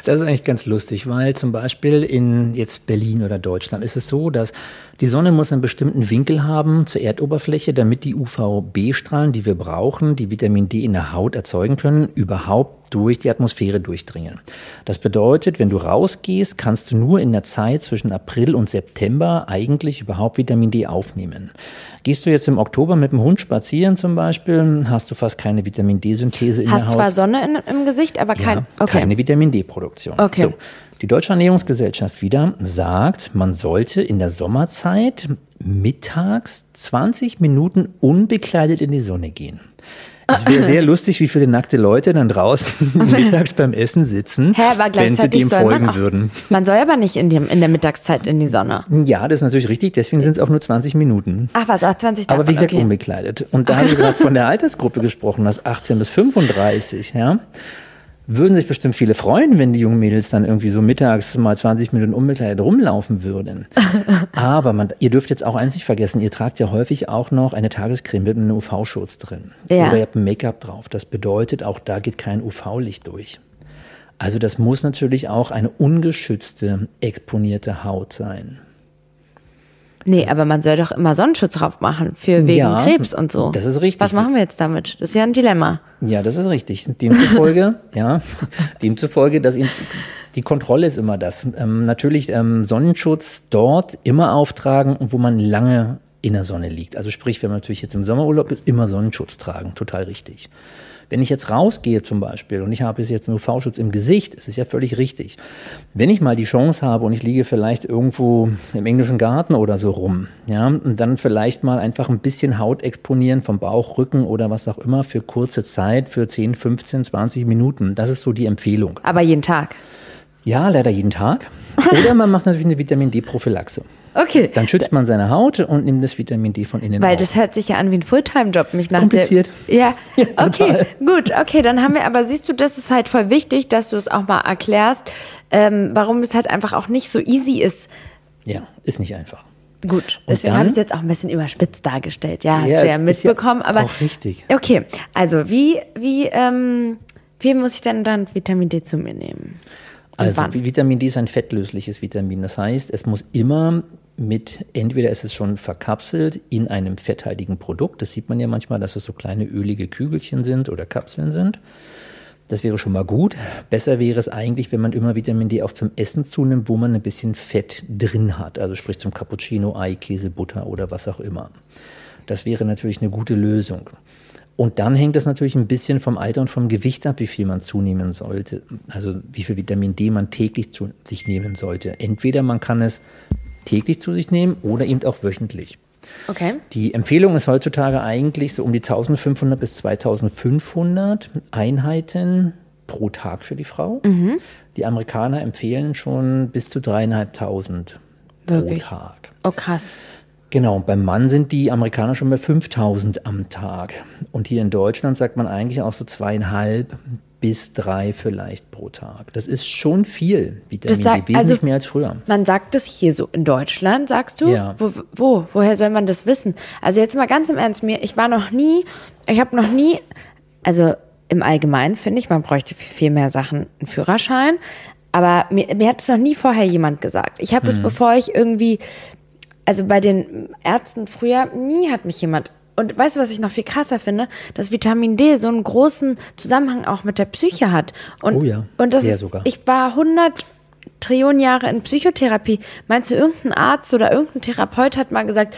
[SPEAKER 2] Das ist eigentlich ganz lustig, weil zum Beispiel in jetzt Berlin oder Deutschland ist es so, dass die Sonne muss einen bestimmten Winkel haben zur Erdoberfläche, damit die UVB-Strahlen, die wir brauchen, die Vitamin D in der Haut erzeugen können, überhaupt durch die Atmosphäre durchdringen. Das bedeutet, wenn du rausgehst, kannst du nur in der Zeit zwischen April und September eigentlich überhaupt Vitamin D aufnehmen. Gehst du jetzt im Oktober mit dem Hund spazieren zum Beispiel, hast du fast keine Vitamin D-Synthese in
[SPEAKER 1] hast
[SPEAKER 2] der Haut.
[SPEAKER 1] Hast zwar Sonne in, im Gesicht, aber kein, ja,
[SPEAKER 2] okay. keine Vitamin D-Produktion.
[SPEAKER 1] Okay. So.
[SPEAKER 2] Die Deutsche Ernährungsgesellschaft wieder sagt, man sollte in der Sommerzeit mittags 20 Minuten unbekleidet in die Sonne gehen. Es wäre sehr lustig, wie viele nackte Leute dann draußen mittags beim Essen sitzen,
[SPEAKER 1] Hä, aber wenn sie dem folgen auch, würden. Man soll aber nicht in, dem, in der Mittagszeit in die Sonne.
[SPEAKER 2] Ja, das ist natürlich richtig. Deswegen sind es auch nur 20 Minuten.
[SPEAKER 1] Ach was, ach, 20
[SPEAKER 2] davon, Aber wie gesagt, okay. unbekleidet. Und da haben wir gerade von der Altersgruppe gesprochen, das 18 bis 35, ja würden sich bestimmt viele freuen, wenn die jungen Mädels dann irgendwie so mittags mal 20 Minuten unbekleidet rumlaufen würden. Aber man, ihr dürft jetzt auch eins nicht vergessen, ihr tragt ja häufig auch noch eine Tagescreme mit einem UV-Schutz drin. Ja. Oder ihr habt ein Make-up drauf. Das bedeutet, auch da geht kein UV-Licht durch. Also das muss natürlich auch eine ungeschützte, exponierte Haut sein.
[SPEAKER 1] Nee, aber man soll doch immer Sonnenschutz drauf machen für wegen ja, Krebs und so.
[SPEAKER 2] Das ist richtig.
[SPEAKER 1] Was machen wir jetzt damit? Das ist ja ein Dilemma.
[SPEAKER 2] Ja, das ist richtig. Demzufolge, ja, demzufolge, dass ihm die Kontrolle ist immer das. Ähm, natürlich ähm, Sonnenschutz dort immer auftragen, wo man lange in der Sonne liegt. Also sprich, wenn man natürlich jetzt im Sommerurlaub ist, immer Sonnenschutz tragen. Total richtig. Wenn ich jetzt rausgehe zum Beispiel und ich habe jetzt einen UV-Schutz im Gesicht, ist es ja völlig richtig. Wenn ich mal die Chance habe und ich liege vielleicht irgendwo im englischen Garten oder so rum, ja, und dann vielleicht mal einfach ein bisschen Haut exponieren vom Bauch, Rücken oder was auch immer für kurze Zeit, für 10, 15, 20 Minuten. Das ist so die Empfehlung.
[SPEAKER 1] Aber jeden Tag?
[SPEAKER 2] Ja, leider jeden Tag. Oder man macht natürlich eine Vitamin D-Prophylaxe.
[SPEAKER 1] Okay.
[SPEAKER 2] Dann schützt man seine Haut und nimmt das Vitamin D von innen
[SPEAKER 1] Weil auf. das hört sich ja an wie ein Fulltime-Job. Mich nach
[SPEAKER 2] Kompliziert.
[SPEAKER 1] Der, ja, ja okay, gut, okay, dann haben wir, aber siehst du, das ist halt voll wichtig, dass du es auch mal erklärst, ähm, warum es halt einfach auch nicht so easy ist.
[SPEAKER 2] Ja, ist nicht einfach.
[SPEAKER 1] Gut, deswegen habe ich es jetzt auch ein bisschen überspitzt dargestellt. Ja, hast ja, du ja mitbekommen. Ja aber
[SPEAKER 2] auch richtig.
[SPEAKER 1] Okay, also wie, wie, ähm, wie muss ich denn dann Vitamin D zu mir nehmen?
[SPEAKER 2] Also
[SPEAKER 1] wann?
[SPEAKER 2] Vitamin D ist ein fettlösliches Vitamin. Das heißt, es muss immer mit, entweder ist es schon verkapselt in einem fetthaltigen Produkt. Das sieht man ja manchmal, dass es so kleine ölige Kügelchen sind oder Kapseln sind. Das wäre schon mal gut. Besser wäre es eigentlich, wenn man immer Vitamin D auch zum Essen zunimmt, wo man ein bisschen Fett drin hat. Also sprich zum Cappuccino, Ei, Käse, Butter oder was auch immer. Das wäre natürlich eine gute Lösung. Und dann hängt es natürlich ein bisschen vom Alter und vom Gewicht ab, wie viel man zunehmen sollte. Also wie viel Vitamin D man täglich zu sich nehmen sollte. Entweder man kann es täglich zu sich nehmen oder eben auch wöchentlich.
[SPEAKER 1] Okay.
[SPEAKER 2] Die Empfehlung ist heutzutage eigentlich so um die 1500 bis 2500 Einheiten pro Tag für die Frau.
[SPEAKER 1] Mhm.
[SPEAKER 2] Die Amerikaner empfehlen schon bis zu dreieinhalbtausend pro
[SPEAKER 1] Wirklich?
[SPEAKER 2] Tag.
[SPEAKER 1] Oh, krass.
[SPEAKER 2] Genau, beim Mann sind die Amerikaner schon bei 5000 am Tag. Und hier in Deutschland sagt man eigentlich auch so zweieinhalb bis drei vielleicht pro Tag. Das ist schon viel Vitamin
[SPEAKER 1] Das sagt-
[SPEAKER 2] D, wesentlich
[SPEAKER 1] also-
[SPEAKER 2] mehr als früher.
[SPEAKER 1] Man sagt es hier so in Deutschland, sagst du?
[SPEAKER 2] Ja.
[SPEAKER 1] Wo, wo? Woher soll man das wissen? Also jetzt mal ganz im Ernst, mir, ich war noch nie, ich habe noch nie, also im Allgemeinen finde ich, man bräuchte für viel mehr Sachen einen Führerschein. Aber mir, mir hat es noch nie vorher jemand gesagt. Ich habe das, bevor ich irgendwie, also bei den Ärzten früher, nie hat mich jemand. Und weißt du, was ich noch viel krasser finde? Dass Vitamin D so einen großen Zusammenhang auch mit der Psyche hat. Und,
[SPEAKER 2] Oh ja,
[SPEAKER 1] und das
[SPEAKER 2] sehr
[SPEAKER 1] ist,
[SPEAKER 2] sogar.
[SPEAKER 1] ich war 100 Trillionen Jahre in Psychotherapie. Meinst du, irgendein Arzt oder irgendein Therapeut hat mal gesagt,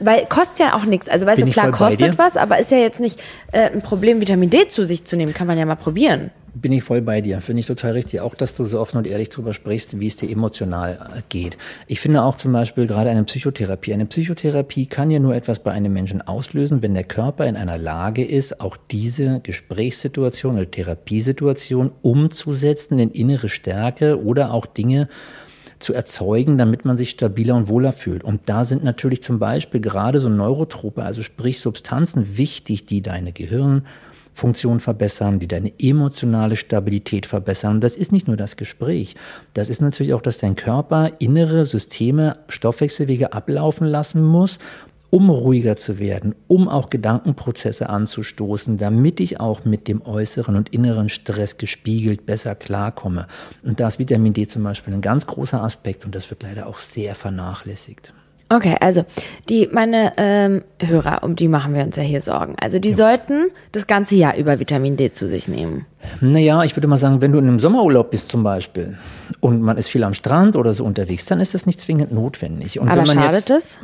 [SPEAKER 1] weil kostet ja auch nichts. Also weißt
[SPEAKER 2] Bin
[SPEAKER 1] du, klar kostet was, aber ist ja jetzt nicht äh, ein Problem, Vitamin D zu sich zu nehmen. Kann man ja mal probieren.
[SPEAKER 2] Bin ich voll bei dir. Finde ich total richtig. Auch, dass du so offen und ehrlich drüber sprichst, wie es dir emotional äh, geht. Ich finde auch zum Beispiel gerade eine Psychotherapie. Eine Psychotherapie kann ja nur etwas bei einem Menschen auslösen, wenn der Körper in einer Lage ist, auch diese Gesprächssituation oder Therapiesituation umzusetzen in innere Stärke oder auch Dinge zu erzeugen, damit man sich stabiler und wohler fühlt. Und da sind natürlich zum Beispiel gerade so Neurotrope, also sprich Substanzen wichtig, die deine Gehirnfunktion verbessern, die deine emotionale Stabilität verbessern. Das ist nicht nur das Gespräch. Das ist natürlich auch, dass dein Körper innere Systeme, Stoffwechselwege ablaufen lassen muss, um ruhiger zu werden, um auch Gedankenprozesse anzustoßen, damit ich auch mit dem äußeren und inneren Stress gespiegelt besser klarkomme. Und da ist Vitamin D zum Beispiel ein ganz großer Aspekt und das wird leider auch sehr vernachlässigt.
[SPEAKER 1] Okay, also die meine ähm, Hörer, um die machen wir uns ja hier Sorgen. Also die sollten das ganze Jahr über Vitamin D zu sich nehmen.
[SPEAKER 2] Naja, ich würde mal sagen, wenn du in einem Sommerurlaub bist zum Beispiel und man ist viel am Strand oder so unterwegs, dann ist das nicht zwingend notwendig. Und
[SPEAKER 1] Aber
[SPEAKER 2] wenn man
[SPEAKER 1] schadet
[SPEAKER 2] jetzt,
[SPEAKER 1] es?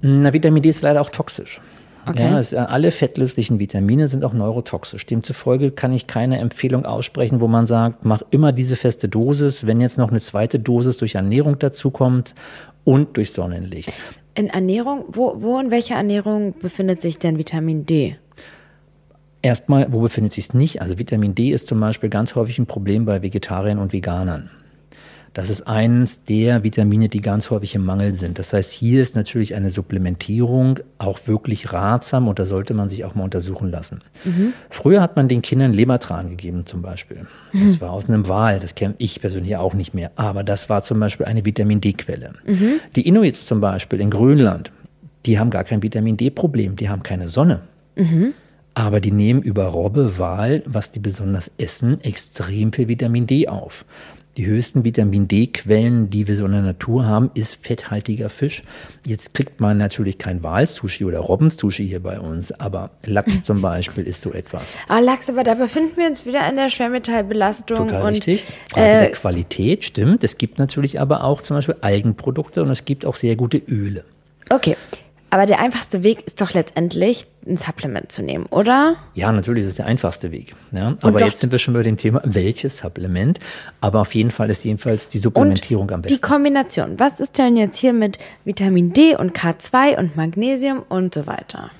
[SPEAKER 2] Na, Vitamin D ist leider auch toxisch.
[SPEAKER 1] Okay.
[SPEAKER 2] Ja, es, alle fettlöslichen Vitamine sind auch neurotoxisch. Demzufolge kann ich keine Empfehlung aussprechen, wo man sagt, mach immer diese feste Dosis, wenn jetzt noch eine zweite Dosis durch Ernährung dazukommt und durch Sonnenlicht.
[SPEAKER 1] In Ernährung, wo, wo in welcher Ernährung befindet sich denn Vitamin D?
[SPEAKER 2] Erstmal, wo befindet sich es nicht? Also Vitamin D ist zum Beispiel ganz häufig ein Problem bei Vegetariern und Veganern. Das ist eines der Vitamine, die ganz häufig im Mangel sind. Das heißt, hier ist natürlich eine Supplementierung auch wirklich ratsam und da sollte man sich auch mal untersuchen lassen. Früher hat man den Kindern Lebertran gegeben zum Beispiel. Das war aus einem Wal, das kenne ich persönlich auch nicht mehr. Aber das war zum Beispiel eine Vitamin D-Quelle. Die Inuits zum Beispiel in Grönland, die haben gar kein Vitamin D-Problem, die haben keine Sonne. Aber die nehmen über Robbe, Wal, was die besonders essen, extrem viel Vitamin D auf. Die höchsten Vitamin D-Quellen, die wir so in der Natur haben, ist fetthaltiger Fisch. Jetzt kriegt man natürlich kein Walsushi oder Robbensushi hier bei uns, aber Lachs zum Beispiel ist so etwas.
[SPEAKER 1] Ah, Lachs, aber da befinden wir uns wieder in der Schwermetallbelastung.
[SPEAKER 2] Total
[SPEAKER 1] und,
[SPEAKER 2] richtig. Frage
[SPEAKER 1] Äh,
[SPEAKER 2] der Qualität, stimmt. Es gibt natürlich aber auch zum Beispiel Algenprodukte und es gibt auch sehr gute Öle.
[SPEAKER 1] okay, aber der einfachste Weg ist doch letztendlich, ein Supplement zu nehmen, oder?
[SPEAKER 2] Ja, natürlich ist es der einfachste Weg. Ja? Aber jetzt sind wir schon bei dem Thema, welches Supplement. Aber auf jeden Fall ist jedenfalls die Supplementierung am
[SPEAKER 1] Die
[SPEAKER 2] besten.
[SPEAKER 1] Kombination. Was ist denn jetzt hier mit Vitamin D und K2 und Magnesium und so weiter?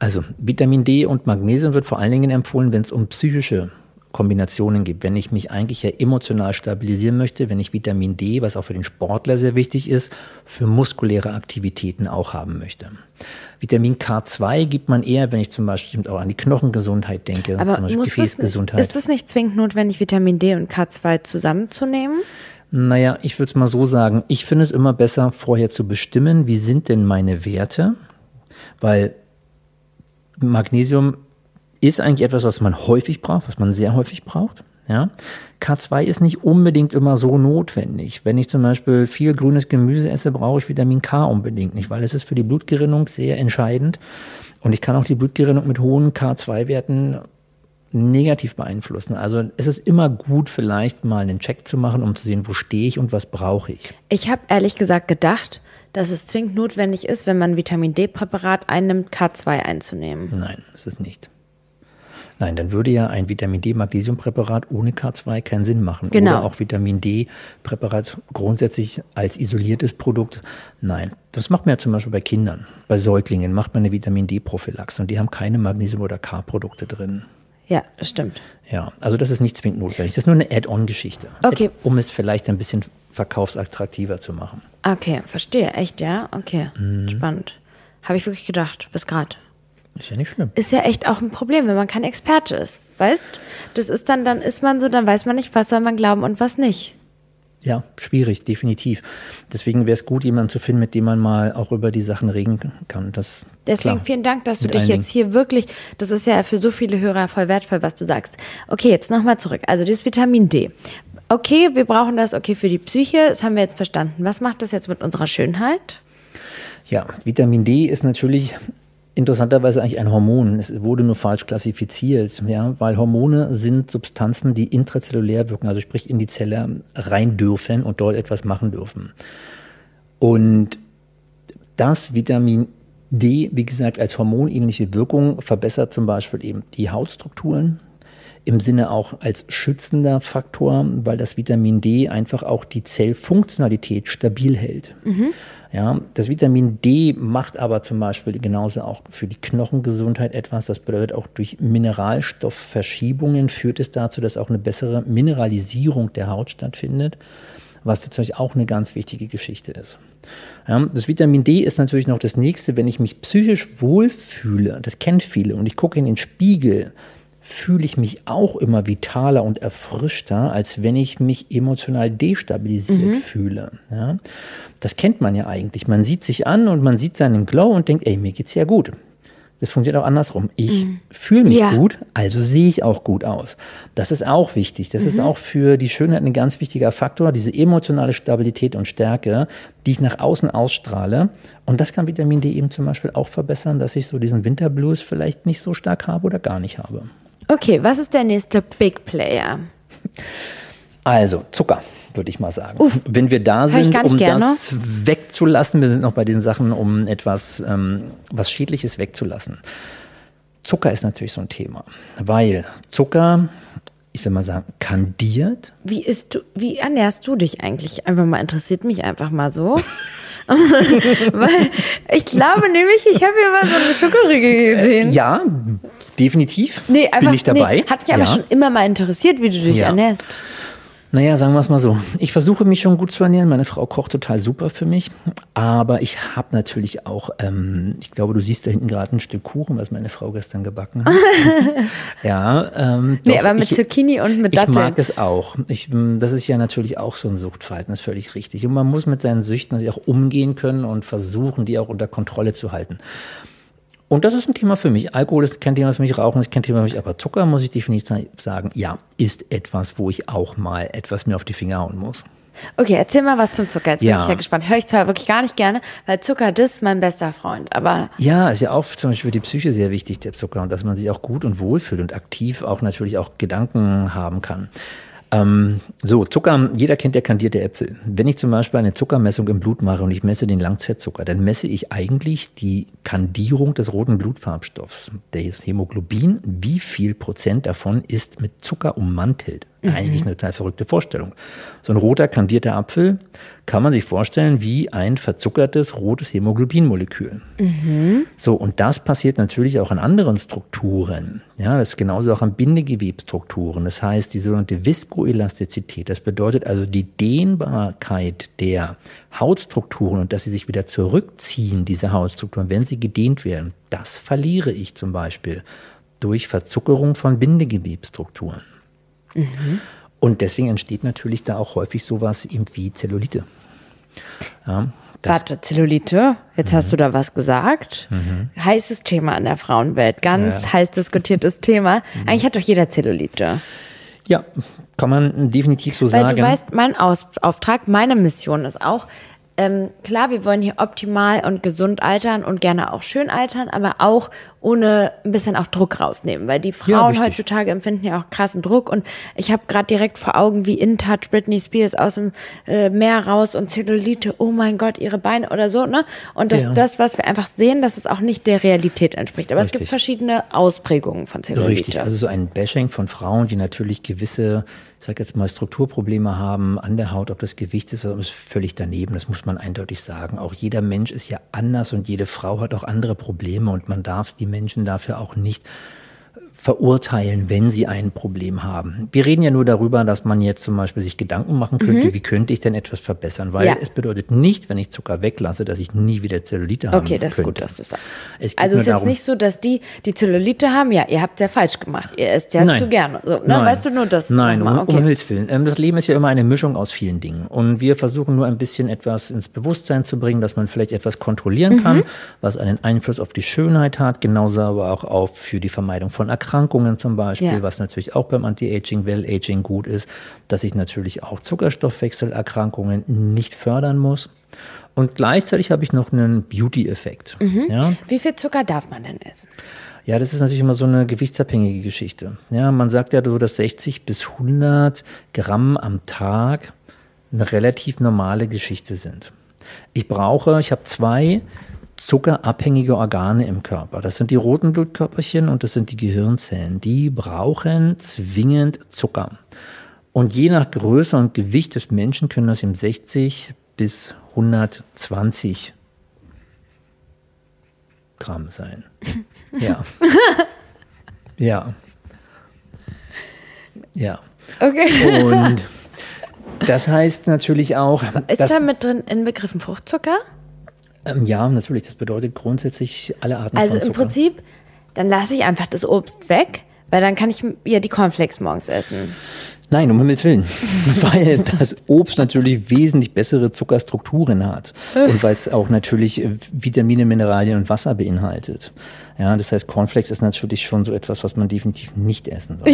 [SPEAKER 2] Also Vitamin D und Magnesium wird vor allen Dingen empfohlen, wenn es um psychische Kombinationen gibt. Wenn ich mich eigentlich ja emotional stabilisieren möchte, wenn ich Vitamin D, was auch für den Sportler sehr wichtig ist, für muskuläre Aktivitäten auch haben möchte. Vitamin K2 gibt man eher, wenn ich zum Beispiel auch an die Knochengesundheit denke,
[SPEAKER 1] Aber
[SPEAKER 2] zum Beispiel
[SPEAKER 1] muss das,
[SPEAKER 2] Gefäßgesundheit.
[SPEAKER 1] ist es nicht zwingend notwendig, Vitamin D und K2 zusammenzunehmen?
[SPEAKER 2] Naja, ich würde es mal so sagen, ich finde es immer besser, vorher zu bestimmen, wie sind denn meine Werte, weil Magnesium ist eigentlich etwas, was man häufig braucht, was man sehr häufig braucht. Ja? K2 ist nicht unbedingt immer so notwendig. Wenn ich zum Beispiel viel grünes Gemüse esse, brauche ich Vitamin K unbedingt nicht, weil es ist für die Blutgerinnung sehr entscheidend. Und ich kann auch die Blutgerinnung mit hohen K2-Werten negativ beeinflussen. Also es ist immer gut, vielleicht mal einen Check zu machen, um zu sehen, wo stehe ich und was brauche ich.
[SPEAKER 1] Ich habe ehrlich gesagt gedacht, dass es zwingend notwendig ist, wenn man Vitamin D-Präparat einnimmt, K2 einzunehmen.
[SPEAKER 2] Nein, ist es nicht. Nein, dann würde ja ein Vitamin D-Magnesiumpräparat ohne K2 keinen Sinn machen.
[SPEAKER 1] Genau.
[SPEAKER 2] Oder auch Vitamin D-Präparat grundsätzlich als isoliertes Produkt. Nein, das macht man ja zum Beispiel bei Kindern. Bei Säuglingen macht man eine Vitamin D-Prophylaxe und die haben keine Magnesium- oder K-Produkte drin.
[SPEAKER 1] Ja, das stimmt.
[SPEAKER 2] Ja, also das ist nicht zwingend notwendig. Das ist nur eine Add-on-Geschichte.
[SPEAKER 1] Okay.
[SPEAKER 2] Um es vielleicht ein bisschen verkaufsattraktiver zu machen.
[SPEAKER 1] Okay, verstehe. Echt, ja? Okay.
[SPEAKER 2] Mhm.
[SPEAKER 1] Spannend. Habe ich wirklich gedacht, bis gerade.
[SPEAKER 2] Ist ja nicht schlimm.
[SPEAKER 1] Ist ja echt auch ein Problem, wenn man kein Experte ist. Weißt? Das ist dann, dann ist man so, dann weiß man nicht, was soll man glauben und was nicht.
[SPEAKER 2] Ja, schwierig, definitiv. Deswegen wäre es gut, jemanden zu finden, mit dem man mal auch über die Sachen reden kann. Das,
[SPEAKER 1] Deswegen
[SPEAKER 2] klar.
[SPEAKER 1] vielen Dank, dass du dich jetzt hier wirklich, das ist ja für so viele Hörer voll wertvoll, was du sagst. Okay, jetzt nochmal zurück. Also das Vitamin D. Okay, wir brauchen das, okay, für die Psyche, das haben wir jetzt verstanden. Was macht das jetzt mit unserer Schönheit?
[SPEAKER 2] Ja, Vitamin D ist natürlich interessanterweise eigentlich ein Hormon. Es wurde nur falsch klassifiziert, ja, weil Hormone sind Substanzen, die intrazellulär wirken, also sprich in die Zelle rein dürfen und dort etwas machen dürfen. Und das Vitamin D, wie gesagt, als hormonähnliche Wirkung verbessert zum Beispiel eben die Hautstrukturen, im Sinne auch als schützender Faktor, weil das Vitamin D einfach auch die Zellfunktionalität stabil hält. Ja, das Vitamin D macht aber zum Beispiel genauso auch für die Knochengesundheit etwas. Das bedeutet auch durch Mineralstoffverschiebungen führt es dazu, dass auch eine bessere Mineralisierung der Haut stattfindet, was natürlich auch eine ganz wichtige Geschichte ist. Das Vitamin D ist natürlich noch das nächste, wenn ich mich psychisch wohlfühle, das kennt viele, und ich gucke in den Spiegel, fühle ich mich auch immer vitaler und erfrischter, als wenn ich mich emotional destabilisiert fühle. Ja? Das kennt man ja eigentlich. Man sieht sich an und man sieht seinen Glow und denkt, ey, mir geht's ja gut. Das funktioniert auch andersrum. Ich fühle mich
[SPEAKER 1] Ja.
[SPEAKER 2] gut, also sehe ich auch gut aus. Das ist auch wichtig. Das ist auch für die Schönheit ein ganz wichtiger Faktor, diese emotionale Stabilität und Stärke, die ich nach außen ausstrahle. Und das kann Vitamin D eben zum Beispiel auch verbessern, dass ich so diesen Winterblues vielleicht nicht so stark habe oder gar nicht habe.
[SPEAKER 1] Okay, was ist der nächste Big Player?
[SPEAKER 2] Also, Zucker, würde ich mal sagen. Wenn wir da sind, um
[SPEAKER 1] gerne.
[SPEAKER 2] das wegzulassen, wir sind noch bei den Sachen, um etwas, ähm, was Schädliches wegzulassen. Zucker ist natürlich so ein Thema, weil Zucker, ich will mal sagen, kandiert.
[SPEAKER 1] Wie ist du, wie ernährst du dich eigentlich? Einfach mal interessiert mich einfach mal so. Weil ich glaube nämlich, ich habe hier mal so eine Schokoriegel gesehen.
[SPEAKER 2] Ja, definitiv.
[SPEAKER 1] Nee, einfach
[SPEAKER 2] Bin ich dabei.
[SPEAKER 1] Nee, hat mich aber
[SPEAKER 2] ja.
[SPEAKER 1] schon immer mal interessiert, wie du dich
[SPEAKER 2] Ja.
[SPEAKER 1] ernährst.
[SPEAKER 2] Naja, sagen wir es mal so. Ich versuche mich schon gut zu ernähren. Meine Frau kocht total super für mich. Aber ich habe natürlich auch, ähm, ich glaube, du siehst da hinten gerade ein Stück Kuchen, was meine Frau gestern gebacken hat. ja. Ähm,
[SPEAKER 1] Nee,
[SPEAKER 2] doch,
[SPEAKER 1] aber mit
[SPEAKER 2] ich,
[SPEAKER 1] Zucchini und mit
[SPEAKER 2] Ich
[SPEAKER 1] Datteln.
[SPEAKER 2] mag es auch. Ich, m, das ist ja natürlich auch so ein Suchtverhalten, das ist völlig richtig. Und man muss mit seinen Süchten natürlich auch umgehen können und versuchen, die auch unter Kontrolle zu halten. Und das ist ein Thema für mich. Alkohol ist kein Thema für mich, Rauchen ist kein Thema für mich, aber Zucker, muss ich definitiv sagen, ja, ist etwas, wo ich auch mal etwas mir auf die Finger hauen muss.
[SPEAKER 1] Okay, erzähl mal was zum Zucker. Jetzt bin
[SPEAKER 2] Ja.
[SPEAKER 1] ich ja gespannt. Höre ich zwar wirklich gar nicht gerne, weil Zucker, das ist mein bester Freund. Aber
[SPEAKER 2] Ja, ist ja auch zum Beispiel für die Psyche sehr wichtig, der Zucker, und dass man sich auch gut und wohl fühlt und aktiv auch natürlich auch Gedanken haben kann. Ähm, so, Zucker, jeder kennt ja kandierte Äpfel. Wenn ich zum Beispiel eine Zuckermessung im Blut mache und ich messe den Langzeitzucker, dann messe ich eigentlich die Kandierung des roten Blutfarbstoffs, des Hämoglobin. Wie viel Prozent davon ist mit Zucker ummantelt? Eigentlich eine total verrückte Vorstellung. So ein roter kandierter Apfel kann man sich vorstellen wie ein verzuckertes rotes Hämoglobinmolekül. So, und das passiert natürlich auch an anderen Strukturen. Ja, das ist genauso auch an Bindegewebsstrukturen. Das heißt, die sogenannte Viskoelastizität. Das bedeutet also die Dehnbarkeit der Hautstrukturen und dass sie sich wieder zurückziehen, diese Hautstrukturen, wenn sie gedehnt werden. Das verliere ich zum Beispiel durch Verzuckerung von Bindegewebsstrukturen. Und deswegen entsteht natürlich da auch häufig sowas wie Zellulite. Ja,
[SPEAKER 1] warte, Zellulite, jetzt hast du da was gesagt. Heißes Thema in der Frauenwelt, ganz
[SPEAKER 2] Ja.
[SPEAKER 1] heiß diskutiertes Thema. Eigentlich hat doch jeder Zellulite.
[SPEAKER 2] Ja, kann man definitiv so
[SPEAKER 1] Weil
[SPEAKER 2] sagen.
[SPEAKER 1] du weißt, mein Aus Auftrag, meine Mission ist auch, ähm, klar, wir wollen hier optimal und gesund altern und gerne auch schön altern, aber auch ohne ein bisschen auch Druck rausnehmen, weil die Frauen
[SPEAKER 2] richtig.
[SPEAKER 1] heutzutage empfinden ja auch krassen Druck und ich habe gerade direkt vor Augen, wie In Touch Britney Spears aus dem äh, Meer raus und Zellulite, oh mein Gott, ihre Beine oder so, ne? Und das,
[SPEAKER 2] Ja.
[SPEAKER 1] das, was wir einfach sehen, dass es auch nicht der Realität entspricht. Aber es gibt
[SPEAKER 2] Richtig.
[SPEAKER 1] verschiedene Ausprägungen von Zellulite.
[SPEAKER 2] Richtig, also so ein Bashing von Frauen, die natürlich gewisse, sag jetzt mal, Strukturprobleme haben an der Haut, ob das Gewicht ist, ist völlig daneben, das muss man eindeutig sagen. Auch jeder Mensch ist ja anders und jede Frau hat auch andere Probleme und man darf die Menschen dafür auch nicht verurteilen, wenn sie ein Problem haben. Wir reden ja nur darüber, dass man jetzt zum Beispiel sich Gedanken machen könnte, wie könnte ich denn etwas verbessern, weil
[SPEAKER 1] Mhm. Ja.
[SPEAKER 2] es bedeutet nicht, wenn ich Zucker weglasse, dass ich nie wieder Zellulite habe.
[SPEAKER 1] Okay, das ist gut, dass du sagst.
[SPEAKER 2] Es
[SPEAKER 1] Also
[SPEAKER 2] nur
[SPEAKER 1] ist jetzt
[SPEAKER 2] darum-
[SPEAKER 1] nicht so, dass die, die Zellulite haben, ja, ihr habt ja falsch gemacht. Ihr esst ja
[SPEAKER 2] Nein.
[SPEAKER 1] zu gerne. So, ne?
[SPEAKER 2] Nein.
[SPEAKER 1] Weißt du nur das?
[SPEAKER 2] Nein, um,
[SPEAKER 1] nochmal?
[SPEAKER 2] um Himmels Willen. Ähm, Das Leben ist ja immer eine Mischung aus vielen Dingen. Und wir versuchen nur ein bisschen etwas ins Bewusstsein zu bringen, dass man vielleicht etwas kontrollieren kann, was einen Einfluss auf die Schönheit hat, genauso aber auch auf für die Vermeidung von Erkrankungen zum Beispiel,
[SPEAKER 1] Ja.
[SPEAKER 2] was natürlich auch beim Anti-Aging, Well-Aging gut ist, dass ich natürlich auch Zuckerstoffwechselerkrankungen nicht fördern muss. Und gleichzeitig habe ich noch einen Beauty-Effekt. Ja?
[SPEAKER 1] Wie viel Zucker darf man denn essen?
[SPEAKER 2] Ja, das ist natürlich immer so eine gewichtsabhängige Geschichte. Ja, man sagt ja so, dass 60 bis 100 Gramm am Tag eine relativ normale Geschichte sind. Ich brauche, ich habe zwei zuckerabhängige Organe im Körper. Das sind die roten Blutkörperchen und das sind die Gehirnzellen. Die brauchen zwingend Zucker. Und je nach Größe und Gewicht des Menschen können das eben 60 bis 120 Gramm sein. Ja. Ja. Ja.
[SPEAKER 1] Okay.
[SPEAKER 2] Und das heißt natürlich auch,
[SPEAKER 1] Ist da mit drin in Begriffen Fruchtzucker?
[SPEAKER 2] Ähm, ja, natürlich, das bedeutet grundsätzlich alle Arten
[SPEAKER 1] Also
[SPEAKER 2] von
[SPEAKER 1] im
[SPEAKER 2] Zucker.
[SPEAKER 1] Prinzip, dann lasse ich einfach das Obst weg, weil dann kann ich ja die Cornflakes morgens essen.
[SPEAKER 2] Nein, um Himmels Willen. weil das Obst natürlich wesentlich bessere Zuckerstrukturen hat. Und weil es auch natürlich äh, Vitamine, Mineralien und Wasser beinhaltet. Ja, das heißt, Cornflakes ist natürlich schon so etwas, was man definitiv nicht essen soll.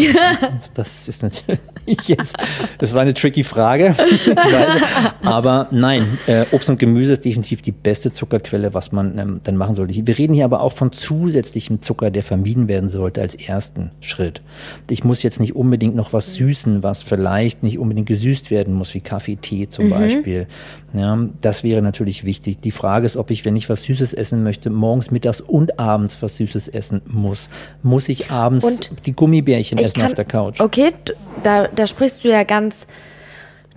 [SPEAKER 2] Das ist natürlich jetzt, das war eine tricky Frage. Aber nein, äh, Obst und Gemüse ist definitiv die beste Zuckerquelle, was man ähm, dann machen sollte. Wir reden hier aber auch von zusätzlichem Zucker, der vermieden werden sollte als ersten Schritt. Ich muss jetzt nicht unbedingt noch was süßen, was vielleicht nicht unbedingt gesüßt werden muss, wie Kaffee, Tee zum Beispiel. Ja, das wäre natürlich wichtig. Die Frage ist, ob ich, wenn ich was Süßes essen möchte, morgens, mittags und abends was Süßes essen muss. Muss ich abends
[SPEAKER 1] Und
[SPEAKER 2] die Gummibärchen essen
[SPEAKER 1] kann-
[SPEAKER 2] auf der Couch?
[SPEAKER 1] Okay, da, da sprichst du ja ganz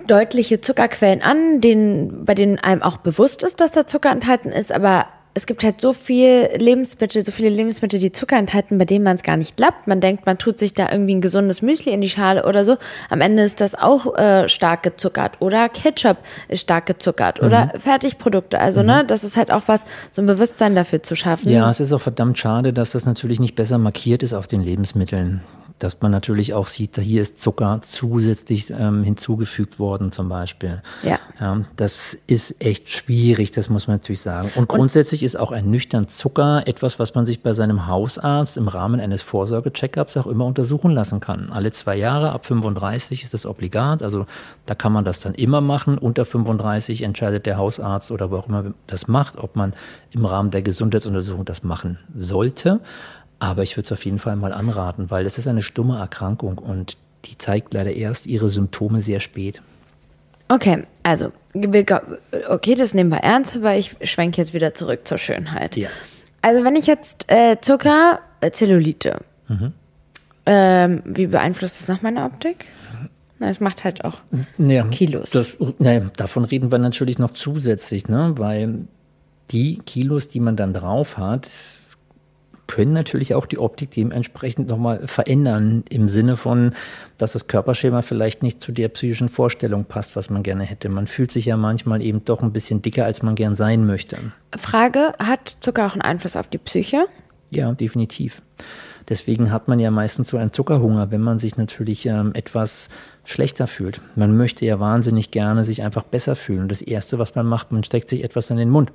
[SPEAKER 1] deutliche Zuckerquellen an, denen, bei denen einem auch bewusst ist, dass da Zucker enthalten ist, aber es gibt halt so viel Lebensmittel, so viele Lebensmittel, die Zucker enthalten, bei denen man es gar nicht glaubt. Man denkt, man tut sich da irgendwie ein gesundes Müsli in die Schale oder so. Am Ende ist das auch äh, stark gezuckert oder Ketchup ist stark gezuckert oder
[SPEAKER 2] Mhm.
[SPEAKER 1] Fertigprodukte. Also ne, das ist halt auch was, so ein Bewusstsein dafür zu schaffen.
[SPEAKER 2] Ja, es ist auch verdammt schade, dass das natürlich nicht besser markiert ist auf den Lebensmitteln. Dass man natürlich auch sieht, da hier ist Zucker zusätzlich ähm, hinzugefügt worden zum Beispiel.
[SPEAKER 1] Ja.
[SPEAKER 2] ja. Das ist echt schwierig, das muss man natürlich sagen. Und grundsätzlich ist auch ein nüchtern Zucker etwas, was man sich bei seinem Hausarzt im Rahmen eines Vorsorge-Checkups auch immer untersuchen lassen kann. Alle zwei Jahre, ab 35 ist das obligat. Also da kann man das dann immer machen. Unter 35 entscheidet der Hausarzt oder wo auch immer das macht, ob man im Rahmen der Gesundheitsuntersuchung das machen sollte. Aber ich würde es auf jeden Fall mal anraten, weil es ist eine stumme Erkrankung und die zeigt leider erst ihre Symptome sehr spät.
[SPEAKER 1] Okay, also, okay, das nehmen wir ernst, aber ich schwenke jetzt wieder zurück zur Schönheit.
[SPEAKER 2] Ja.
[SPEAKER 1] Also, wenn ich jetzt äh, Zucker, äh, Zellulite,
[SPEAKER 2] Mhm.
[SPEAKER 1] ähm, wie beeinflusst das noch meine Optik? Na, es macht halt auch
[SPEAKER 2] Ja,
[SPEAKER 1] Kilos.
[SPEAKER 2] Das, naja, davon reden wir natürlich noch zusätzlich, ne? weil die Kilos, die man dann drauf hat, können natürlich auch die Optik dementsprechend nochmal verändern, im Sinne von, dass das Körperschema vielleicht nicht zu der psychischen Vorstellung passt, was man gerne hätte. Man fühlt sich ja manchmal eben doch ein bisschen dicker, als man gern sein möchte.
[SPEAKER 1] Frage, hat Zucker auch einen Einfluss auf die Psyche?
[SPEAKER 2] Ja, definitiv. Deswegen hat man ja meistens so einen Zuckerhunger, wenn man sich natürlich ähm, etwas schlechter fühlt. Man möchte ja wahnsinnig gerne sich einfach besser fühlen. Und das Erste, was man macht, man steckt sich etwas in den Mund.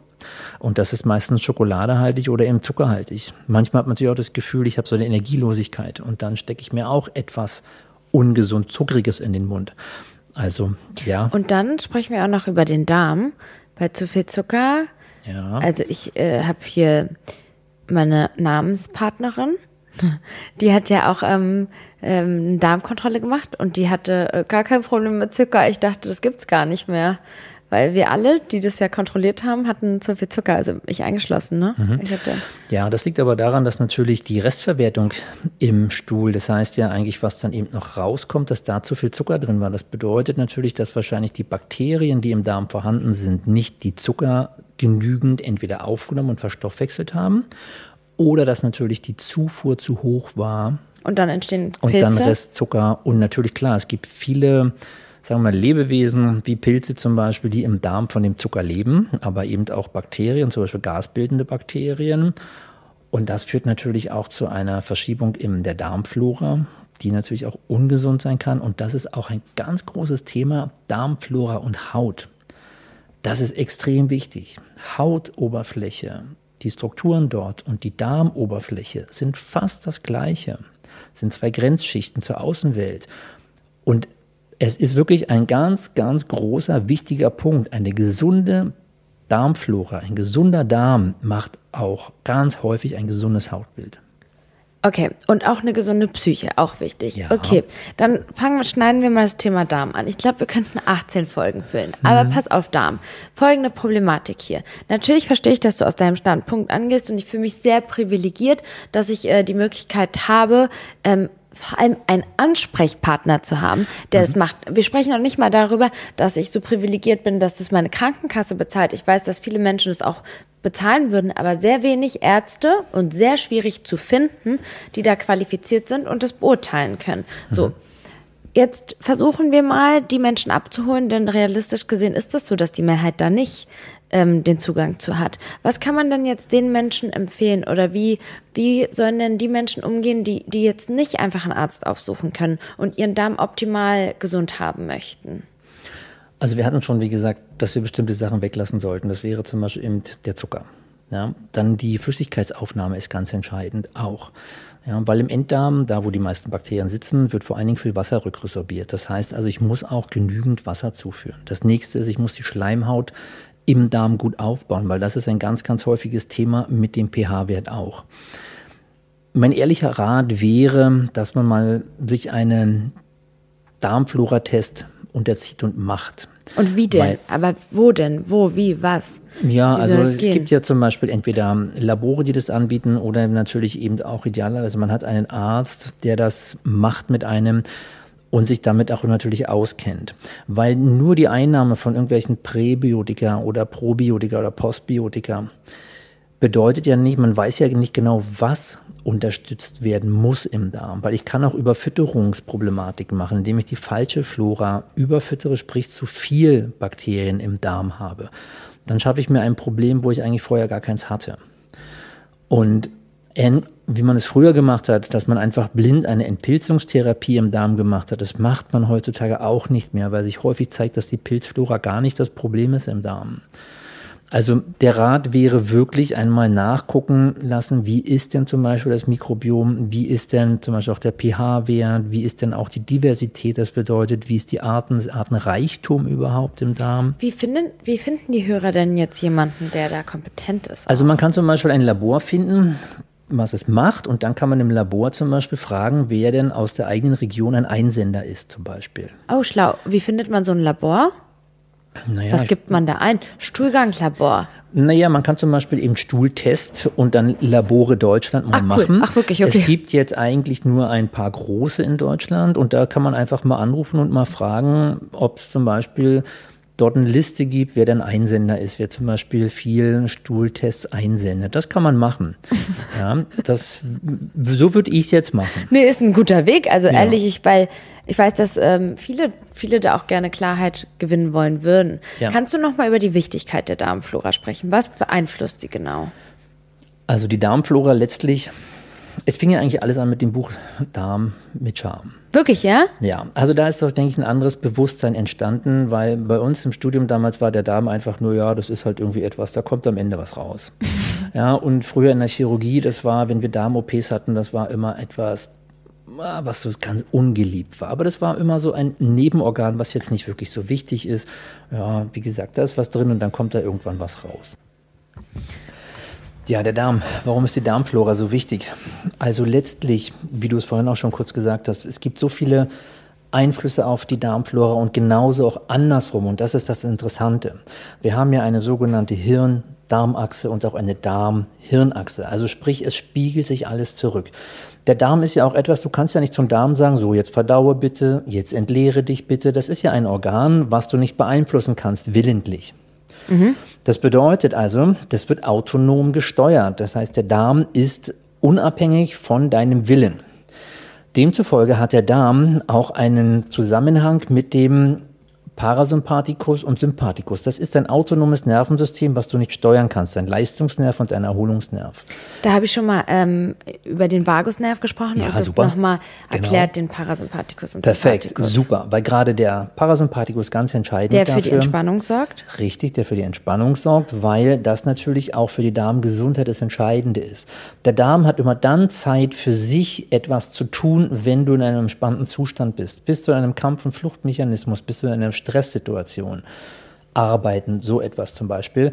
[SPEAKER 2] Und das ist meistens schokoladehaltig oder eben zuckerhaltig. Manchmal hat man natürlich auch das Gefühl, ich habe so eine Energielosigkeit und dann stecke ich mir auch etwas ungesund Zuckriges in den Mund. Also, ja.
[SPEAKER 1] Und dann sprechen wir auch noch über den Darm. Bei zu viel Zucker.
[SPEAKER 2] Ja.
[SPEAKER 1] Also ich äh, habe hier meine Namenspartnerin. Die hat ja auch ähm, ähm, eine Darmkontrolle gemacht und die hatte äh, gar kein Problem mit Zucker. Ich dachte, das gibt's gar nicht mehr. Weil wir alle, die das ja kontrolliert haben, hatten zu viel Zucker, also ich eingeschlossen, ne?
[SPEAKER 2] Mhm.
[SPEAKER 1] Ich hatte,
[SPEAKER 2] Ja, das liegt aber daran, dass natürlich die Restverwertung im Stuhl, das heißt ja eigentlich, was dann eben noch rauskommt, dass da zu viel Zucker drin war. Das bedeutet natürlich, dass wahrscheinlich die Bakterien, die im Darm vorhanden sind, nicht die Zucker genügend entweder aufgenommen und verstoffwechselt haben oder dass natürlich die Zufuhr zu hoch war
[SPEAKER 1] und dann entstehen
[SPEAKER 2] und
[SPEAKER 1] Pilze.
[SPEAKER 2] dann Restzucker. Und natürlich klar, es gibt viele, sagen wir mal, Lebewesen, wie Pilze zum Beispiel, die im Darm von dem Zucker leben, aber eben auch Bakterien, zum Beispiel gasbildende Bakterien. Und das führt natürlich auch zu einer Verschiebung in der Darmflora, die natürlich auch ungesund sein kann. Und das ist auch ein ganz großes Thema, Darmflora und Haut. Das ist extrem wichtig. Hautoberfläche, die Strukturen dort und die Darmoberfläche sind fast das gleiche. Sind zwei Grenzschichten zur Außenwelt. Und es ist wirklich ein ganz, ganz großer, wichtiger Punkt. Eine gesunde Darmflora, ein gesunder Darm macht auch ganz häufig ein gesundes Hautbild.
[SPEAKER 1] Okay, und auch eine gesunde Psyche, auch wichtig.
[SPEAKER 2] Ja.
[SPEAKER 1] Okay, dann fangen, schneiden wir mal das Thema Darm an. Ich glaube, wir könnten 18 Folgen füllen. Aber
[SPEAKER 2] Mhm.
[SPEAKER 1] pass auf Darm. Folgende Problematik hier. Natürlich verstehe ich, dass du aus deinem Standpunkt angehst und ich fühle mich sehr privilegiert, dass ich äh, die Möglichkeit habe, ähm, vor allem einen Ansprechpartner zu haben, der es macht. Wir sprechen noch nicht mal darüber, dass ich so privilegiert bin, dass es meine Krankenkasse bezahlt. Ich weiß, dass viele Menschen es auch bezahlen würden, aber sehr wenig Ärzte und sehr schwierig zu finden, die da qualifiziert sind und das beurteilen können. So. Jetzt versuchen wir mal, die Menschen abzuholen, denn realistisch gesehen ist das so, dass die Mehrheit da nicht ähm, den Zugang zu hat. Was kann man denn jetzt den Menschen empfehlen oder wie, wie sollen denn die Menschen umgehen, die, die jetzt nicht einfach einen Arzt aufsuchen können und ihren Darm optimal gesund haben möchten?
[SPEAKER 2] Also wir hatten schon, wie gesagt, dass wir bestimmte Sachen weglassen sollten. Das wäre zum Beispiel eben der Zucker. Ja, dann die Flüssigkeitsaufnahme ist ganz entscheidend auch. Ja, weil im Enddarm, da wo die meisten Bakterien sitzen, wird vor allen Dingen viel Wasser rückresorbiert. Das heißt also, ich muss auch genügend Wasser zuführen. Das nächste ist, ich muss die Schleimhaut im Darm gut aufbauen, weil das ist ein ganz, ganz häufiges Thema mit dem pH-Wert auch. Mein ehrlicher Rat wäre, dass man mal sich einen Darmflora-Test unterzieht und macht.
[SPEAKER 1] Und wie denn?
[SPEAKER 2] Weil-
[SPEAKER 1] Aber wo denn? Wo, wie, was?
[SPEAKER 2] Ja,
[SPEAKER 1] Wie
[SPEAKER 2] also es
[SPEAKER 1] gehen?
[SPEAKER 2] gibt ja zum Beispiel entweder Labore, die das anbieten oder natürlich eben auch idealerweise, man hat einen Arzt, der das macht mit einem und sich damit auch natürlich auskennt. Weil nur die Einnahme von irgendwelchen Präbiotika oder Probiotika oder Postbiotika bedeutet ja nicht, man weiß ja nicht genau, was unterstützt werden muss im Darm, weil ich kann auch Überfütterungsproblematik machen, indem ich die falsche Flora überfüttere, sprich zu viel Bakterien im Darm habe. Dann schaffe ich mir ein Problem, wo ich eigentlich vorher gar keins hatte. Und wie man es früher gemacht hat, dass man einfach blind eine Entpilzungstherapie im Darm gemacht hat, das macht man heutzutage auch nicht mehr, weil sich häufig zeigt, dass die Pilzflora gar nicht das Problem ist im Darm. Also der Rat wäre wirklich einmal nachgucken lassen, wie ist denn zum Beispiel das Mikrobiom, wie ist denn zum Beispiel auch der pH-Wert, wie ist denn auch die Diversität, das bedeutet, wie ist die Arten, das Artenreichtum überhaupt im Darm.
[SPEAKER 1] Wie finden, wie finden die Hörer denn jetzt jemanden, der da kompetent ist?
[SPEAKER 2] Also man kann zum Beispiel ein Labor finden, was es macht und dann kann man im Labor zum Beispiel fragen, wer denn aus der eigenen Region ein Einsender ist zum Beispiel.
[SPEAKER 1] oh, schlau. Wie findet man so ein Labor?
[SPEAKER 2] Naja,
[SPEAKER 1] Was gibt man da ein? Stuhlganglabor.
[SPEAKER 2] Naja, man kann zum Beispiel eben Stuhltest und dann Labore Deutschland mal
[SPEAKER 1] Ach, cool.
[SPEAKER 2] machen.
[SPEAKER 1] Ach, wirklich? Okay.
[SPEAKER 2] Es gibt jetzt eigentlich nur ein paar große in Deutschland und da kann man einfach mal anrufen und mal fragen, ob es zum Beispiel dort eine Liste gibt, wer denn Einsender ist, wer zum Beispiel viel Stuhltests einsendet. Das kann man machen. ja, das, so würde ich es jetzt machen.
[SPEAKER 1] Nee, ist ein guter Weg. Also ehrlich, ich, weil ich weiß, dass ähm, viele, viele da auch gerne Klarheit gewinnen wollen würden.
[SPEAKER 2] Ja.
[SPEAKER 1] Kannst du noch mal über die Wichtigkeit der Darmflora sprechen? Was beeinflusst sie genau?
[SPEAKER 2] Also die Darmflora letztlich, es fing ja eigentlich alles an mit dem Buch Darm mit Charme.
[SPEAKER 1] Wirklich, ja?
[SPEAKER 2] Ja, also da ist doch, denke ich, ein anderes Bewusstsein entstanden, weil bei uns im Studium damals war der Darm einfach nur, ja, das ist halt irgendwie etwas, da kommt am Ende was raus. ja, und früher in der Chirurgie, das war, wenn wir Darm-OPs hatten, das war immer etwas ah, was so ganz ungeliebt war. Aber das war immer so ein Nebenorgan, was jetzt nicht wirklich so wichtig ist. Ja, wie gesagt, da ist was drin und dann kommt da irgendwann was raus. Ja, der Darm. Warum ist die Darmflora so wichtig? Also letztlich, wie du es vorhin auch schon kurz gesagt hast, es gibt so viele Einflüsse auf die Darmflora und genauso auch andersrum. Und das ist das Interessante. Wir haben ja eine sogenannte Hirn-Darmachse und auch eine Darm-Hirnachse. Also sprich, es spiegelt sich alles zurück. Der Darm ist ja auch etwas, du kannst ja nicht zum Darm sagen, so jetzt verdaue bitte, jetzt entleere dich bitte. Das ist ja ein Organ, was du nicht beeinflussen kannst, willentlich. Mhm. Das bedeutet also, das wird autonom gesteuert. Das heißt, der Darm ist unabhängig von deinem Willen. Demzufolge hat der Darm auch einen Zusammenhang mit dem Parasympathikus und Sympathikus. Das ist ein autonomes Nervensystem, was du nicht steuern kannst, ein Leistungsnerv und ein Erholungsnerv.
[SPEAKER 1] Da habe ich schon mal ähm, über den Vagusnerv gesprochen ja, und das nochmal genau. erklärt, genau. den Parasympathikus und
[SPEAKER 2] Perfekt, Sympathikus. super, weil gerade der Parasympathikus ganz entscheidend
[SPEAKER 1] Der für dafür, die Entspannung sorgt?
[SPEAKER 2] Richtig, der für die Entspannung sorgt, weil das natürlich auch für die Darmgesundheit das Entscheidende ist. Der Darm hat immer dann Zeit für sich etwas zu tun, wenn du in einem entspannten Zustand bist. Bist du in einem Kampf- und Fluchtmechanismus, bist du in einem Stresssituation arbeiten, so etwas zum Beispiel,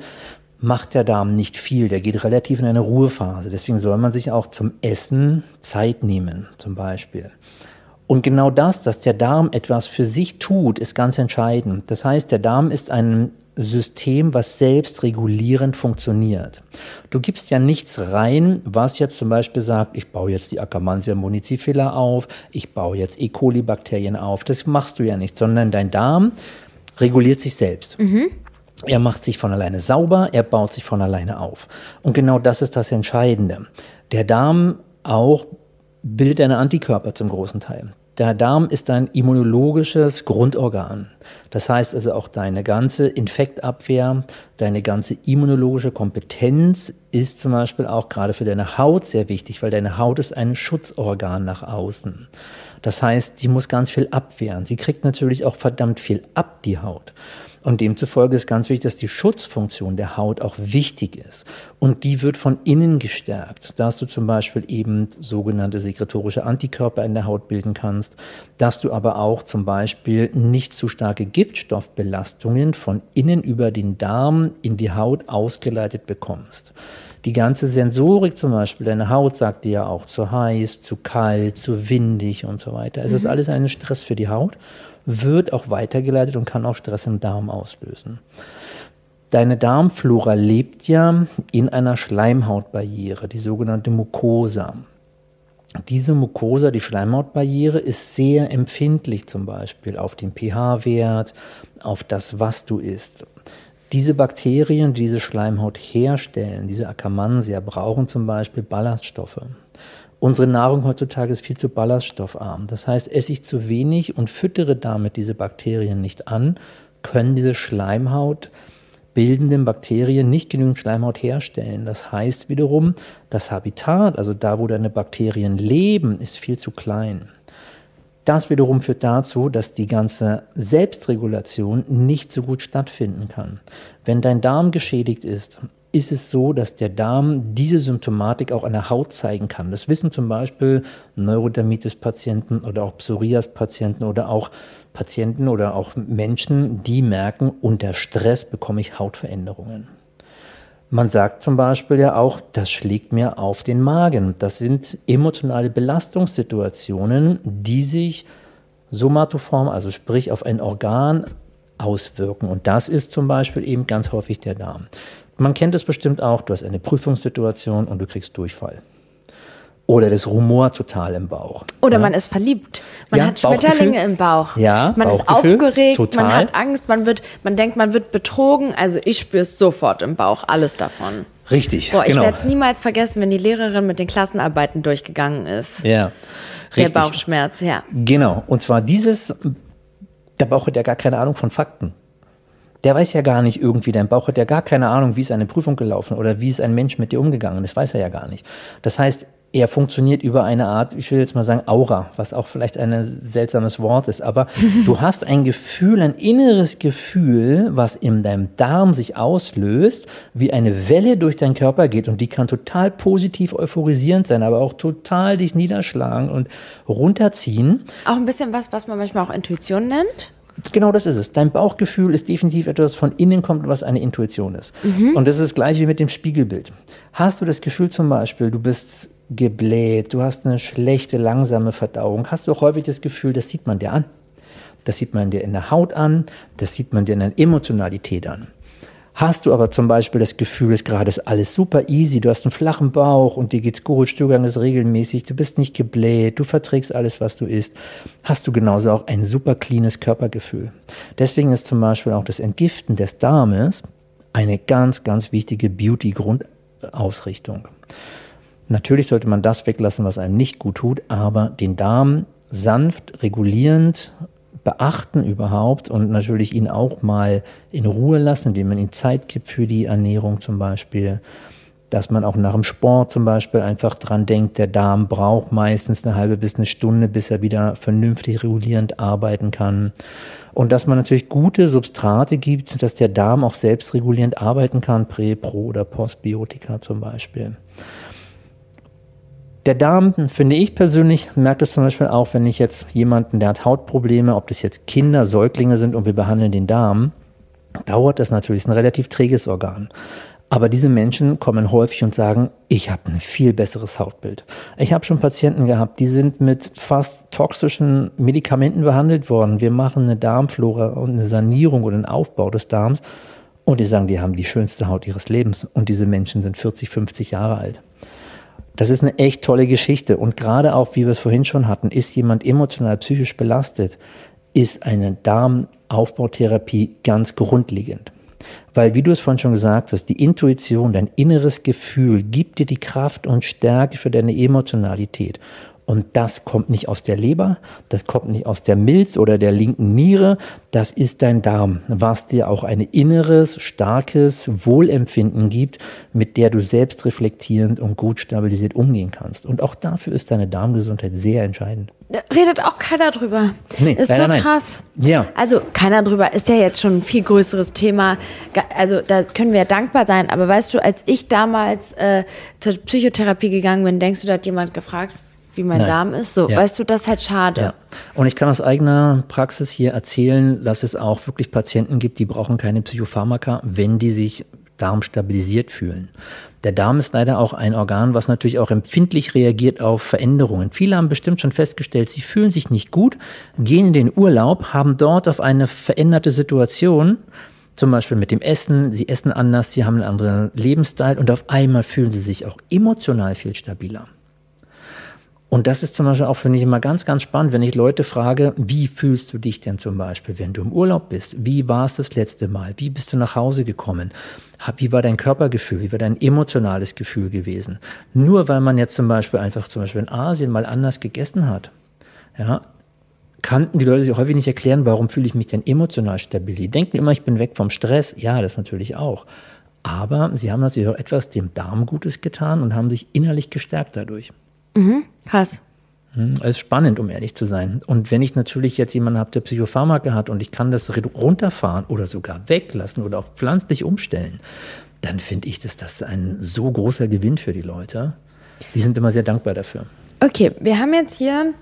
[SPEAKER 2] macht der Darm nicht viel. Der geht relativ in eine Ruhephase. Deswegen soll man sich auch zum Essen Zeit nehmen, zum Beispiel. Und genau das, dass der Darm etwas für sich tut, ist ganz entscheidend. Das heißt, der Darm ist ein System, was selbstregulierend funktioniert. Du gibst ja nichts rein, was jetzt zum Beispiel sagt, ich baue jetzt die Akkermansia municiphala auf, ich baue jetzt E. coli-Bakterien auf. Das machst du ja nicht, sondern dein Darm reguliert sich selbst. Mhm. Er macht sich von alleine sauber, er baut sich von alleine auf. Und genau das ist das Entscheidende. Der Darm auch bildet eine Antikörper zum großen Teil. Der Darm ist ein immunologisches Grundorgan. Das heißt also auch deine ganze Infektabwehr, deine ganze immunologische Kompetenz ist zum Beispiel auch gerade für deine Haut sehr wichtig, weil deine Haut ist ein Schutzorgan nach außen. Das heißt, die muss ganz viel abwehren. Sie kriegt natürlich auch verdammt viel ab, die Haut. Und demzufolge ist ganz wichtig, dass die Schutzfunktion der Haut auch wichtig ist. Und die wird von innen gestärkt, dass du zum Beispiel eben sogenannte sekretorische Antikörper in der Haut bilden kannst, dass du aber auch zum Beispiel nicht zu starke Giftstoffbelastungen von innen über den Darm in die Haut ausgeleitet bekommst. Die ganze Sensorik zum Beispiel, deine Haut sagt dir ja auch zu heiß, zu kalt, zu windig und so weiter. Es mhm. ist alles ein Stress für die Haut wird auch weitergeleitet und kann auch Stress im Darm auslösen. Deine Darmflora lebt ja in einer Schleimhautbarriere, die sogenannte Mucosa. Diese Mucosa, die Schleimhautbarriere, ist sehr empfindlich zum Beispiel auf den pH-Wert, auf das, was du isst. Diese Bakterien, die diese Schleimhaut herstellen, diese Akkermansia, brauchen zum Beispiel Ballaststoffe. Unsere Nahrung heutzutage ist viel zu ballaststoffarm. Das heißt, esse ich zu wenig und füttere damit diese Bakterien nicht an, können diese Schleimhaut bildenden Bakterien nicht genügend Schleimhaut herstellen. Das heißt wiederum, das Habitat, also da, wo deine Bakterien leben, ist viel zu klein. Das wiederum führt dazu, dass die ganze Selbstregulation nicht so gut stattfinden kann. Wenn dein Darm geschädigt ist, ist es so, dass der Darm diese Symptomatik auch an der Haut zeigen kann. Das wissen zum Beispiel Neurodermitis-Patienten oder auch Psorias-Patienten oder auch Patienten oder auch Menschen, die merken, unter Stress bekomme ich Hautveränderungen. Man sagt zum Beispiel ja auch, das schlägt mir auf den Magen. Das sind emotionale Belastungssituationen, die sich somatoform, also sprich auf ein Organ auswirken. Und das ist zum Beispiel eben ganz häufig der Darm. Man kennt es bestimmt auch, du hast eine Prüfungssituation und du kriegst Durchfall. Oder das Rumor total im Bauch.
[SPEAKER 1] Oder ja. man ist verliebt. Man ja, hat Schmetterlinge im Bauch.
[SPEAKER 2] Ja,
[SPEAKER 1] man ist aufgeregt, total. man hat Angst, man wird, man denkt, man wird betrogen. Also ich spüre es sofort im Bauch, alles davon.
[SPEAKER 2] Richtig.
[SPEAKER 1] Boah, ich genau. werde es niemals vergessen, wenn die Lehrerin mit den Klassenarbeiten durchgegangen ist.
[SPEAKER 2] Ja.
[SPEAKER 1] Richtig. Der Bauchschmerz, ja.
[SPEAKER 2] Genau. Und zwar dieses, der Bauch hat ja gar keine Ahnung von Fakten der weiß ja gar nicht irgendwie, dein Bauch hat ja gar keine Ahnung, wie ist eine Prüfung gelaufen oder wie ist ein Mensch mit dir umgegangen. Das weiß er ja gar nicht. Das heißt, er funktioniert über eine Art, ich will jetzt mal sagen, Aura, was auch vielleicht ein seltsames Wort ist, aber du hast ein Gefühl, ein inneres Gefühl, was in deinem Darm sich auslöst, wie eine Welle durch deinen Körper geht und die kann total positiv euphorisierend sein, aber auch total dich niederschlagen und runterziehen.
[SPEAKER 1] Auch ein bisschen was, was man manchmal auch Intuition nennt.
[SPEAKER 2] Genau das ist es. Dein Bauchgefühl ist definitiv etwas, was von innen kommt, was eine Intuition ist. Mhm. Und das ist das gleiche wie mit dem Spiegelbild. Hast du das Gefühl zum Beispiel, du bist gebläht, du hast eine schlechte, langsame Verdauung, hast du auch häufig das Gefühl, das sieht man dir an. Das sieht man dir in der Haut an, das sieht man dir in der Emotionalität an. Hast du aber zum Beispiel das Gefühl, es gerade ist alles super easy, du hast einen flachen Bauch und dir geht's gut, Stuhlgang ist regelmäßig, du bist nicht gebläht, du verträgst alles, was du isst, hast du genauso auch ein super cleanes Körpergefühl. Deswegen ist zum Beispiel auch das Entgiften des Darmes eine ganz, ganz wichtige Beauty-Grundausrichtung. Natürlich sollte man das weglassen, was einem nicht gut tut, aber den Darm sanft, regulierend beachten überhaupt und natürlich ihn auch mal in Ruhe lassen, indem man ihm Zeit gibt für die Ernährung zum Beispiel. Dass man auch nach dem Sport zum Beispiel einfach dran denkt, der Darm braucht meistens eine halbe bis eine Stunde, bis er wieder vernünftig regulierend arbeiten kann. Und dass man natürlich gute Substrate gibt, dass der Darm auch selbstregulierend arbeiten kann, Prä-, Pro- oder Postbiotika zum Beispiel. Der Darm, finde ich persönlich, merkt es zum Beispiel auch, wenn ich jetzt jemanden, der hat Hautprobleme, ob das jetzt Kinder, Säuglinge sind und wir behandeln den Darm, dauert das natürlich, ist ein relativ träges Organ. Aber diese Menschen kommen häufig und sagen, ich habe ein viel besseres Hautbild. Ich habe schon Patienten gehabt, die sind mit fast toxischen Medikamenten behandelt worden. Wir machen eine Darmflora und eine Sanierung oder einen Aufbau des Darms und die sagen, die haben die schönste Haut ihres Lebens und diese Menschen sind 40, 50 Jahre alt. Das ist eine echt tolle Geschichte. Und gerade auch, wie wir es vorhin schon hatten, ist jemand emotional, psychisch belastet, ist eine Darmaufbautherapie ganz grundlegend. Weil, wie du es vorhin schon gesagt hast, die Intuition, dein inneres Gefühl gibt dir die Kraft und Stärke für deine Emotionalität. Und das kommt nicht aus der Leber, das kommt nicht aus der Milz oder der linken Niere, das ist dein Darm, was dir auch ein inneres, starkes Wohlempfinden gibt, mit der du selbst reflektierend und gut stabilisiert umgehen kannst. Und auch dafür ist deine Darmgesundheit sehr entscheidend.
[SPEAKER 1] Da redet auch keiner drüber. Nee, ist so nein. krass. Ja. Also keiner drüber ist ja jetzt schon ein viel größeres Thema. Also da können wir ja dankbar sein. Aber weißt du, als ich damals äh, zur Psychotherapie gegangen bin, denkst du, da hat jemand gefragt, wie mein Nein. Darm ist. So, ja. weißt du, das ist halt schade. Ja.
[SPEAKER 2] Und ich kann aus eigener Praxis hier erzählen, dass es auch wirklich Patienten gibt, die brauchen keine Psychopharmaka, wenn die sich darmstabilisiert fühlen. Der Darm ist leider auch ein Organ, was natürlich auch empfindlich reagiert auf Veränderungen. Viele haben bestimmt schon festgestellt, sie fühlen sich nicht gut, gehen in den Urlaub, haben dort auf eine veränderte Situation, zum Beispiel mit dem Essen, sie essen anders, sie haben einen anderen Lebensstil und auf einmal fühlen sie sich auch emotional viel stabiler. Und das ist zum Beispiel auch, finde ich, immer ganz, ganz spannend, wenn ich Leute frage, wie fühlst du dich denn zum Beispiel, wenn du im Urlaub bist? Wie war es das letzte Mal? Wie bist du nach Hause gekommen? Wie war dein Körpergefühl? Wie war dein emotionales Gefühl gewesen? Nur weil man jetzt zum Beispiel einfach zum Beispiel in Asien mal anders gegessen hat, ja, kannten die Leute sich häufig nicht erklären, warum fühle ich mich denn emotional stabil. Die denken immer, ich bin weg vom Stress. Ja, das natürlich auch. Aber sie haben natürlich auch etwas dem Darm Gutes getan und haben sich innerlich gestärkt dadurch.
[SPEAKER 1] Mhm, krass.
[SPEAKER 2] Hm, es ist spannend, um ehrlich zu sein. Und wenn ich natürlich jetzt jemanden habe, der Psychopharmaka hat und ich kann das runterfahren oder sogar weglassen oder auch pflanzlich umstellen, dann finde ich, dass das ein so großer Gewinn für die Leute. Die sind immer sehr dankbar dafür.
[SPEAKER 1] Okay, wir haben jetzt hier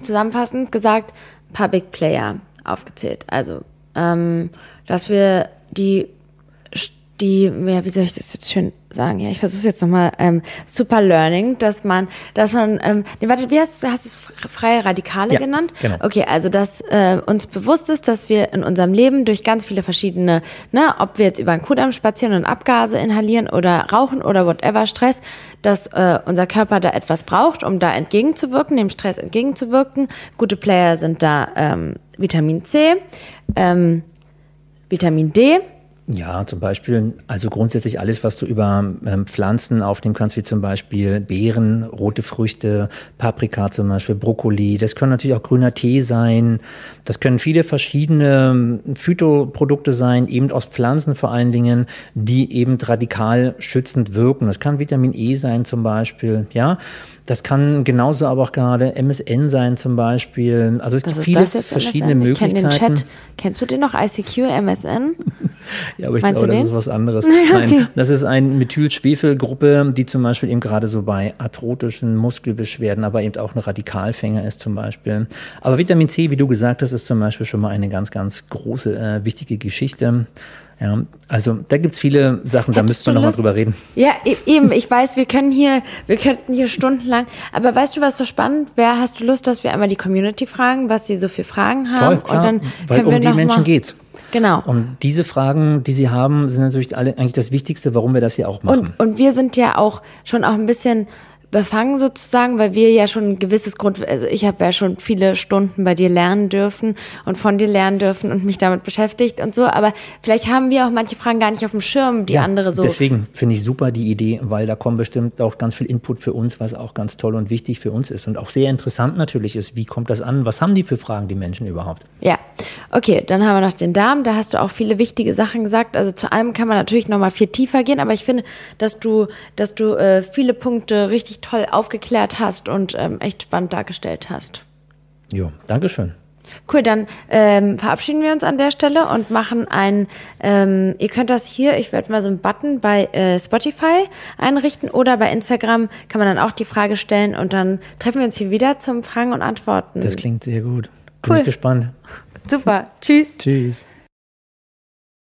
[SPEAKER 1] zusammenfassend gesagt, Public Player aufgezählt. Also, ähm, dass wir die die, ja, wie soll ich das jetzt schön sagen? Ja, ich versuche es jetzt nochmal, ähm, Super Learning, dass man, dass man, ähm, nee, warte, wie hast du, hast du es freie Radikale ja, genannt? Genau. Okay, also dass äh, uns bewusst ist, dass wir in unserem Leben durch ganz viele verschiedene, ne, ob wir jetzt über einen Kudamm spazieren und Abgase inhalieren oder rauchen oder whatever Stress, dass äh, unser Körper da etwas braucht, um da entgegenzuwirken, dem Stress entgegenzuwirken. Gute Player sind da ähm, Vitamin C, ähm, Vitamin D,
[SPEAKER 2] Ja, zum Beispiel, also grundsätzlich alles, was du über ähm, Pflanzen aufnehmen kannst, wie zum Beispiel Beeren, rote Früchte, Paprika zum Beispiel, Brokkoli. Das können natürlich auch grüner Tee sein. Das können viele verschiedene ähm, Phytoprodukte sein, eben aus Pflanzen vor allen Dingen, die eben radikal schützend wirken. Das kann Vitamin E sein zum Beispiel, ja. Das kann genauso aber auch gerade MSN sein zum Beispiel. Also es
[SPEAKER 1] Was
[SPEAKER 2] gibt viele
[SPEAKER 1] das
[SPEAKER 2] verschiedene
[SPEAKER 1] MSN? Ich
[SPEAKER 2] Möglichkeiten.
[SPEAKER 1] kenne den Chat. Kennst du den noch? ICQ, MSN?
[SPEAKER 2] Ja, aber ich
[SPEAKER 1] Meinst
[SPEAKER 2] glaube, das ist was anderes.
[SPEAKER 1] Ja, okay.
[SPEAKER 2] Nein, das ist eine Methylschwefelgruppe, die zum Beispiel eben gerade so bei arthrotischen Muskelbeschwerden, aber eben auch ein Radikalfänger ist zum Beispiel. Aber Vitamin C, wie du gesagt hast, ist zum Beispiel schon mal eine ganz, ganz große, äh, wichtige Geschichte. Ja, also da gibt's viele Sachen, da müsste man nochmal drüber reden.
[SPEAKER 1] Ja, e- eben. Ich weiß, wir können hier, wir könnten hier stundenlang. Aber weißt du, was so spannend wäre? Hast du Lust, dass wir einmal die Community fragen, was sie so für Fragen haben?
[SPEAKER 2] Voll, klar,
[SPEAKER 1] und dann
[SPEAKER 2] weil
[SPEAKER 1] können wir
[SPEAKER 2] um die Menschen
[SPEAKER 1] mal,
[SPEAKER 2] geht's.
[SPEAKER 1] Genau.
[SPEAKER 2] Und diese Fragen, die sie haben, sind natürlich alle eigentlich das Wichtigste, warum wir das hier auch machen.
[SPEAKER 1] Und, und wir sind ja auch schon auch ein bisschen befangen sozusagen, weil wir ja schon ein gewisses Grund, also ich habe ja schon viele Stunden bei dir lernen dürfen und von dir lernen dürfen und mich damit beschäftigt und so, aber vielleicht haben wir auch manche Fragen gar nicht auf dem Schirm, die andere so.
[SPEAKER 2] Deswegen finde ich super die Idee, weil da kommt bestimmt auch ganz viel Input für uns, was auch ganz toll und wichtig für uns ist und auch sehr interessant natürlich ist. Wie kommt das an? Was haben die für Fragen, die Menschen überhaupt?
[SPEAKER 1] Ja, okay, dann haben wir noch den Darm. Da hast du auch viele wichtige Sachen gesagt. Also zu allem kann man natürlich noch mal viel tiefer gehen, aber ich finde, dass du, dass du äh, viele Punkte richtig toll aufgeklärt hast und ähm, echt spannend dargestellt hast.
[SPEAKER 2] Jo, Dankeschön.
[SPEAKER 1] Cool, dann ähm, verabschieden wir uns an der Stelle und machen ein, ähm, ihr könnt das hier, ich werde mal so einen Button bei äh, Spotify einrichten oder bei Instagram kann man dann auch die Frage stellen und dann treffen wir uns hier wieder zum Fragen und Antworten.
[SPEAKER 2] Das klingt sehr gut. Bin
[SPEAKER 1] Cool.
[SPEAKER 2] ich gespannt.
[SPEAKER 1] Super, tschüss.
[SPEAKER 2] Tschüss.